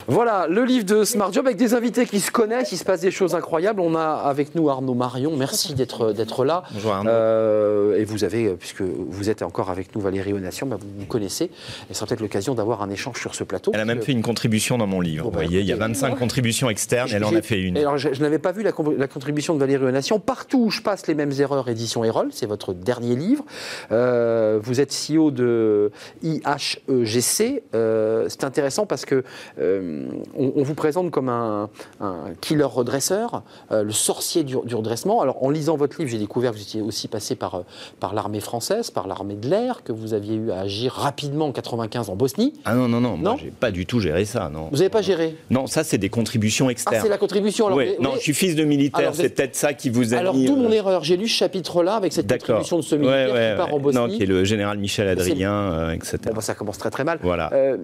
Speaker 1: Voilà, le livre de Smart Job avec des invités qui se connaissent, il se passe des choses incroyables. On a avec nous Arnaud Marion, merci d'être d'être là.
Speaker 6: Bonjour Arnaud.
Speaker 1: Euh, et vous avez, puisque vous êtes encore avec nous, Valérie Onation, bah, vous vous connaissez. Et sera peut-être l'occasion d'avoir un échange sur ce plateau.
Speaker 12: Elle a même fait une contribution dans mon livre.
Speaker 1: Bon,
Speaker 12: Vous
Speaker 1: bah,
Speaker 12: voyez, il y a
Speaker 1: écoutez,
Speaker 12: 25 contributions externes, elle en a fait une.
Speaker 1: Alors, je, je n'avais pas vu la contribution de Valérie Onation. Partout où je passe les mêmes erreurs, édition Erol, c'est votre dernier livre. Euh, vous êtes CEO de IHEGC. Euh, c'est intéressant parce que euh, on, on vous présente comme un, un killer redresseur, euh, le sorcier du, du redressement. Alors, en lisant votre livre, j'ai découvert que vous étiez aussi passé par, euh, par l'armée française, par l'armée de l'air, que vous aviez eu à agir rapidement en 95 en Bosnie.
Speaker 12: Ah non, non, non, moi
Speaker 1: Non
Speaker 12: j'ai pas du tout géré ça, non.
Speaker 1: Vous n'avez pas géré
Speaker 12: Non, ça c'est des contributions
Speaker 1: Ah,
Speaker 12: externes.
Speaker 1: c'est la contribution. Alors, mais-
Speaker 12: non,
Speaker 1: mais-
Speaker 12: je suis fils de militaire, c'est
Speaker 1: êtes-
Speaker 12: peut-être ça qui vous a
Speaker 1: Alors,
Speaker 12: mis. euh,
Speaker 1: mon erreur. J'ai lu ce chapitre-là avec cette contribution de ce militaire
Speaker 12: Ouais, ouais,
Speaker 1: qui part en. Bosnie.
Speaker 12: Non, qui est le général Michel Adrien, euh, etc.
Speaker 1: Bon, bah, ça commence très très mal.
Speaker 12: Voilà.
Speaker 1: Euh,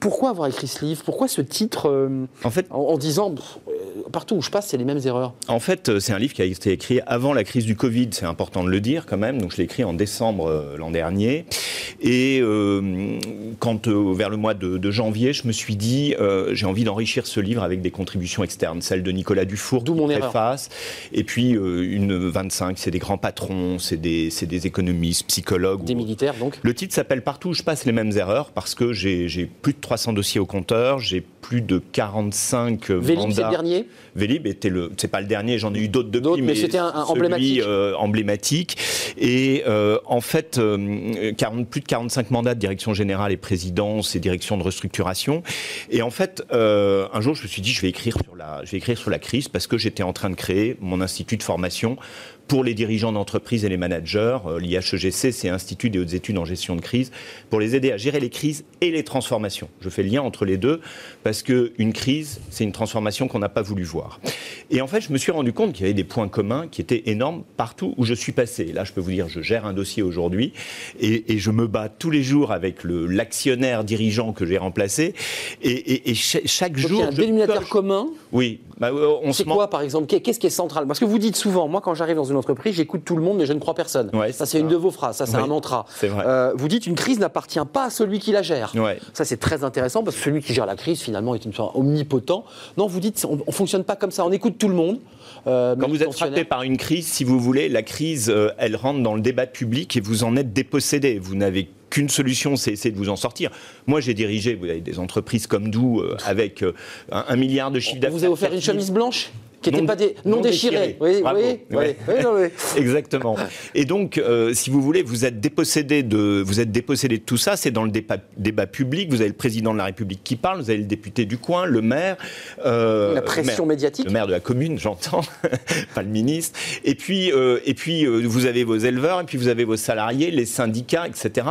Speaker 1: pourquoi avoir écrit ce livre? Pourquoi ce titre euh,
Speaker 12: En fait,
Speaker 1: en, en disant pff, euh, partout où je passe, c'est les mêmes erreurs
Speaker 12: En fait, euh, c'est un livre qui a été écrit avant la crise du Covid, c'est important de le dire quand même. Donc, je l'ai écrit en décembre l'an dernier. Et euh, quand, euh, vers le mois de, de janvier, je me suis dit, j'ai envie d'enrichir ce livre avec des contributions externes, celle de Nicolas Dufour,
Speaker 1: D'où mon erreur.
Speaker 12: préface, et puis une 25, c'est des grands patrons, c'est des, économistes, psychologues.
Speaker 1: Des
Speaker 12: ou-
Speaker 1: militaires, donc
Speaker 12: le titre s'appelle Partout où je passe les mêmes erreurs parce que j'ai j'ai plus de 300 dossiers au compteur, j'ai plus de 45
Speaker 1: Vélib, c'est
Speaker 12: mandats.
Speaker 1: le dernier
Speaker 12: Vélib était le, c'est pas le dernier, j'en ai eu d'autres depuis,
Speaker 1: D'autres, mais c'était un- un
Speaker 12: celui,
Speaker 1: emblématique.
Speaker 12: euh, emblématique. Et euh, en fait, euh, 40 plus de 45 mandats de direction générale et présidence et direction de restructuration. Et en fait, un jour, je me suis dit, je vais écrire sur la, je vais écrire sur la crise parce que j'étais en train de créer mon institut de formation pour les dirigeants d'entreprise et les managers. Euh, L'IHEGC, c'est Institut des hautes études en gestion de crise, pour les aider à gérer les crises et les transformations. Je fais le lien entre les deux parce qu'une crise, c'est une transformation qu'on n'a pas voulu voir. Et en fait, je me suis rendu compte qu'il y avait des points communs qui étaient énormes partout où je suis passé. là, je peux vous dire, je gère un dossier aujourd'hui et, et, je me bats tous les jours avec l'actionnaire dirigeant que j'ai remplacé. Et, et chaque
Speaker 1: Donc
Speaker 12: jour.
Speaker 1: Il y a un dénominateur commun
Speaker 12: Oui. Bah, euh, on
Speaker 1: c'est quoi, par exemple? Qu'est-ce qui est central? Parce que vous dites souvent, moi, quand j'arrive dans une entreprise, j'écoute tout le monde, mais je ne crois personne.
Speaker 12: Ouais,
Speaker 1: ça, c'est une de vos phrases. Ça, c'est
Speaker 12: Oui,
Speaker 1: un mantra.
Speaker 12: vrai.
Speaker 1: Euh, vous dites, une crise n'appartient pas à celui qui la gère.
Speaker 12: Ouais.
Speaker 1: Ça, c'est très intéressant parce que celui qui gère la crise, finalement, est une sorte omnipotent. Non, vous dites, on ne fonctionne pas comme ça. On écoute tout le monde. Euh,
Speaker 12: Quand vous êtes frappé par une crise, si vous voulez, la crise, euh, elle rentre dans le débat public et vous en êtes dépossédé. Vous n'avez qu'une solution, c'est essayer de vous en sortir. Moi, j'ai dirigé vous avez des entreprises comme Doux euh, avec euh, un, un milliard de chiffre
Speaker 1: On
Speaker 12: d'affaires.
Speaker 1: vous a offert une chemise blanche? Qui n'était
Speaker 12: Non-
Speaker 1: pas dé- non, déchirée. Oui, oui, oui,
Speaker 12: Ouais.
Speaker 1: oui, non, mais-
Speaker 12: Exactement. Et donc, euh, si vous voulez, vous êtes dépossédé de, vous êtes dépossédé de tout ça. C'est dans le débat, débat public. Vous avez le président de la République qui parle. Vous avez le député du coin, le maire. euh,
Speaker 1: La pression
Speaker 12: maire-
Speaker 1: médiatique.
Speaker 12: Le maire de la commune, j'entends, pas le ministre. Et puis, euh, et puis, vous avez vos éleveurs, et puis vous avez vos salariés, les syndicats, etc.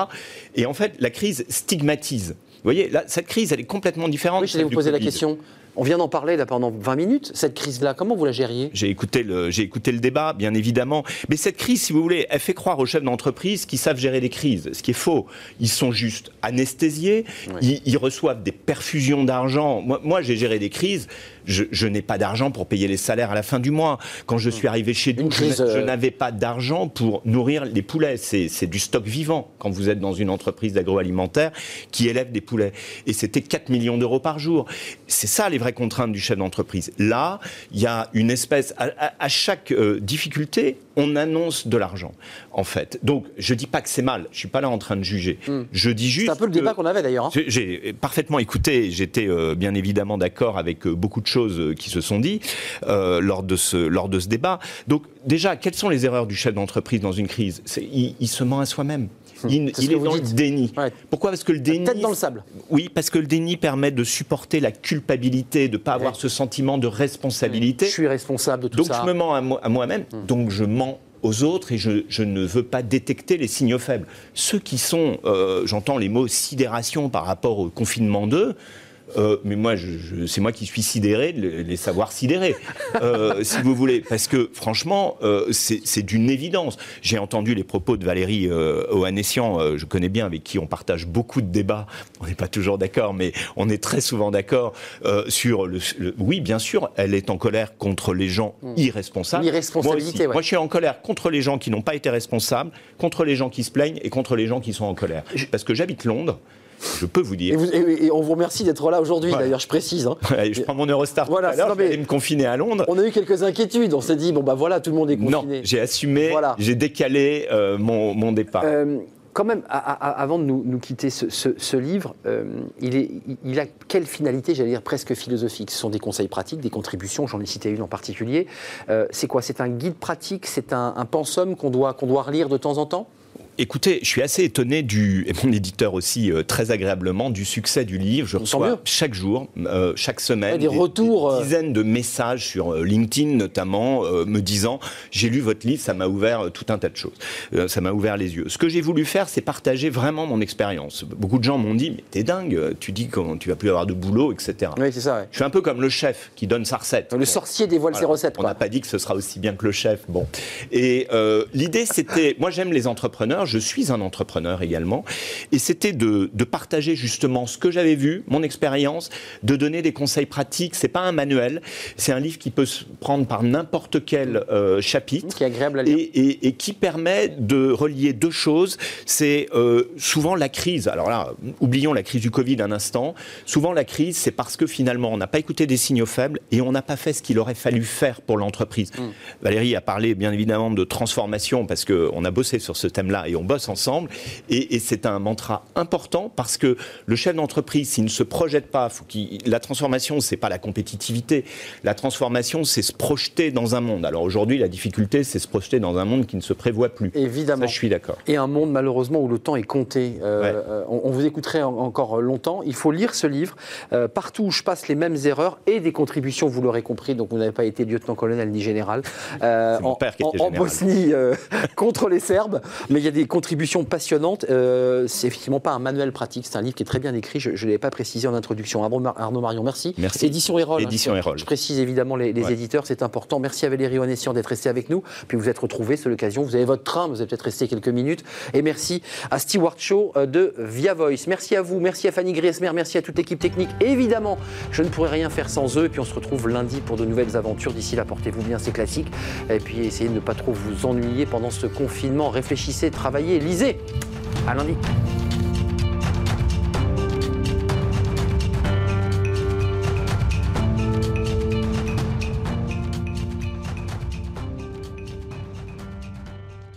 Speaker 12: Et en fait, la crise stigmatise. Vous voyez, là, cette crise, elle est complètement différente.
Speaker 1: Oui, j'allais
Speaker 12: celle
Speaker 1: vous poser la question. On vient d'en parler là pendant 20 minutes. Cette crise-là, comment vous la gériez?
Speaker 12: J'ai écouté, le, j'ai écouté le débat, bien évidemment. Mais cette crise, si vous voulez, elle fait croire aux chefs d'entreprise qu'ils savent gérer les crises, ce qui est faux. Ils sont juste anesthésiés, ils, ils reçoivent des perfusions d'argent. Moi, moi, j'ai géré des crises, je, je n'ai pas d'argent pour payer les salaires à la fin du mois. Quand je suis arrivé chez nous, je,
Speaker 1: crise,
Speaker 12: n'a- je
Speaker 1: euh,
Speaker 12: n'avais pas d'argent pour nourrir les poulets. C'est, du stock vivant quand vous êtes dans une entreprise d'agroalimentaire qui élève des poulets. Et c'était 4 millions d'euros par jour. C'est ça les vraies contraintes du chef d'entreprise. Là, il y a une espèce, à, à- à chaque euh, difficulté, on annonce de l'argent, en fait. Donc, je dis pas que c'est mal. Je suis pas là en train de juger. Je dis juste.
Speaker 1: Hmm. C'est un peu le débat qu'on avait d'ailleurs. hein.
Speaker 12: j'ai- J'ai parfaitement écouté. J'étais euh, bien évidemment d'accord avec euh, beaucoup de choses euh, qui se sont dites euh, lors, de ce, lors de ce débat. Donc, déjà, quelles sont les erreurs du chef d'entreprise dans une crise? Il, il se ment à soi-même. Il,
Speaker 1: ce
Speaker 12: il est dans
Speaker 1: dites.
Speaker 12: le déni. Pourquoi? Parce que le déni.
Speaker 1: Tête dans le sable.
Speaker 12: Oui, parce que le déni permet de supporter la culpabilité, de ne pas avoir ce sentiment de responsabilité.
Speaker 1: Je suis responsable de tout
Speaker 12: Donc
Speaker 1: ça. Hmm.
Speaker 12: je me mens à moi- à moi-même, donc je mens aux autres et je, je ne veux pas détecter les signaux faibles. Ceux qui sont, euh, j'entends les mots sidération par rapport au confinement d'eux, euh, mais moi, je- je- c'est moi qui suis sidéré de les, les savoir sidérer, euh, si vous voulez. Parce que, franchement, euh, c'est d'une évidence. J'ai entendu les propos de Valérie Ohanessian, euh, je connais bien, avec qui on partage beaucoup de débats. On n'est pas toujours d'accord, mais on est très souvent d'accord sur le, le- Oui, bien sûr, elle est en colère contre les gens irresponsables.
Speaker 1: L'irresponsabilité,
Speaker 12: Moi,
Speaker 1: ouais.
Speaker 12: Moi, je suis en colère contre les gens qui n'ont pas été responsables, contre les gens qui se plaignent et contre les gens qui sont en colère. Parce que j'habite Londres, je peux vous
Speaker 1: Et,
Speaker 12: dire.
Speaker 1: vous- et- et on vous remercie d'être là aujourd'hui, d'ailleurs, je précise. hein.
Speaker 12: Je prends mon Eurostar
Speaker 1: Voilà,
Speaker 12: tout à l'heure,
Speaker 1: non,
Speaker 12: je vais aller me confiner à Londres.
Speaker 1: On a eu quelques inquiétudes. On s'est dit, bon, bah voilà, tout le monde est
Speaker 12: Non,
Speaker 1: confiné.
Speaker 12: j'ai assumé,
Speaker 1: Voilà.
Speaker 12: j'ai décalé euh, mon, mon départ.
Speaker 1: Euh, quand même, a- a- avant de nous, nous quitter ce, ce- ce livre, euh, il, est, il- a quelle finalité, j'allais dire presque philosophique? Ce sont des conseils pratiques, des contributions, j'en ai cité une en particulier. C'est quoi? C'est un guide pratique? C'est un, un pensum qu'on doit, qu'on doit relire de temps en temps?
Speaker 12: Écoutez, je suis assez étonné du, et mon éditeur aussi euh, très agréablement, du succès du livre. Je reçois chaque jour, euh, chaque semaine,
Speaker 1: Ouais, des retours, euh.
Speaker 12: dizaines de messages sur LinkedIn notamment, euh, me disant j'ai lu votre livre, ça m'a ouvert tout un tas de choses, ça m'a ouvert les yeux. Ce que j'ai voulu faire, c'est partager vraiment mon expérience. Beaucoup de gens m'ont dit mais t'es dingue, tu dis que tu vas plus avoir de boulot, etc.
Speaker 1: Oui, c'est ça. ouais.
Speaker 12: Je suis un peu comme le chef qui donne sa recette.
Speaker 1: Le sorcier dévoile ses recettes.
Speaker 12: On n'a pas dit que ce sera aussi bien que le chef. Bon. Et l'idée, c'était. Moi, j'aime les entrepreneurs. Je suis un entrepreneur également. Et c'était de, de partager justement ce que j'avais vu, mon expérience, de donner des conseils pratiques. C'est pas un manuel. C'est un livre qui peut se prendre par n'importe quel euh, chapitre.
Speaker 1: Qui est agréable à lire.
Speaker 12: Et, et- et qui permet de relier deux choses. C'est euh, souvent la crise. Alors là, oublions la crise du Covid un instant. Souvent, la crise, c'est parce que finalement, on n'a pas écouté des signaux faibles et on n'a pas fait ce qu'il aurait fallu faire pour l'entreprise. Valérie a parlé bien évidemment de transformation parce qu'on a bossé sur ce thème-là et on bosse ensemble. Et, et c'est un mantra important parce que le chef d'entreprise, s'il ne se projette pas, faut la transformation, c'est pas la compétitivité. La transformation, c'est se projeter dans un monde. Alors aujourd'hui, la difficulté, c'est se projeter dans un monde qui ne se prévoit plus.
Speaker 1: Évidemment.
Speaker 12: Ça, je suis d'accord.
Speaker 1: Et un monde malheureusement où le temps est compté. Euh, euh, on, on vous écouterait en- encore longtemps. Il faut lire ce livre. Euh, partout où je passe les mêmes erreurs et des contributions, vous l'aurez compris. Donc vous n'avez pas été lieutenant-colonel ni général. Euh,
Speaker 12: mon
Speaker 1: en,
Speaker 12: père qui
Speaker 1: en-
Speaker 12: était
Speaker 1: en
Speaker 12: général.
Speaker 1: Bosnie contre les Serbes. Mais il y a des contributions passionnantes. Euh, c'est effectivement pas un manuel pratique. C'est un livre qui est très bien écrit. Je ne l'ai pas précisé en introduction. Arnaud, Mar- Arnaud Marion, merci.
Speaker 12: Merci.
Speaker 1: Édition Erol. hein.
Speaker 12: Édition Erol.
Speaker 1: Je précise évidemment les, les
Speaker 12: Ouais.
Speaker 1: éditeurs, c'est important. Merci à Valérie Onessian d'être resté avec nous. Puis vous êtes retrouvés, c'est l'occasion. Vous avez votre train, vous avez peut-être resté quelques minutes. Et merci à Stewart Shaw euh, de Via Voice. Merci à vous, merci à Fanny Griesmer, merci à toute l'équipe technique. Et évidemment, je ne pourrais rien faire sans eux. Et puis on se retrouve lundi pour de nouvelles aventures. D'ici là, portez-vous bien, c'est classique. Et puis essayez de ne pas trop vous ennuyer pendant ce confinement. Réfléchissez, travaillez, travailler, lisez. À lundi.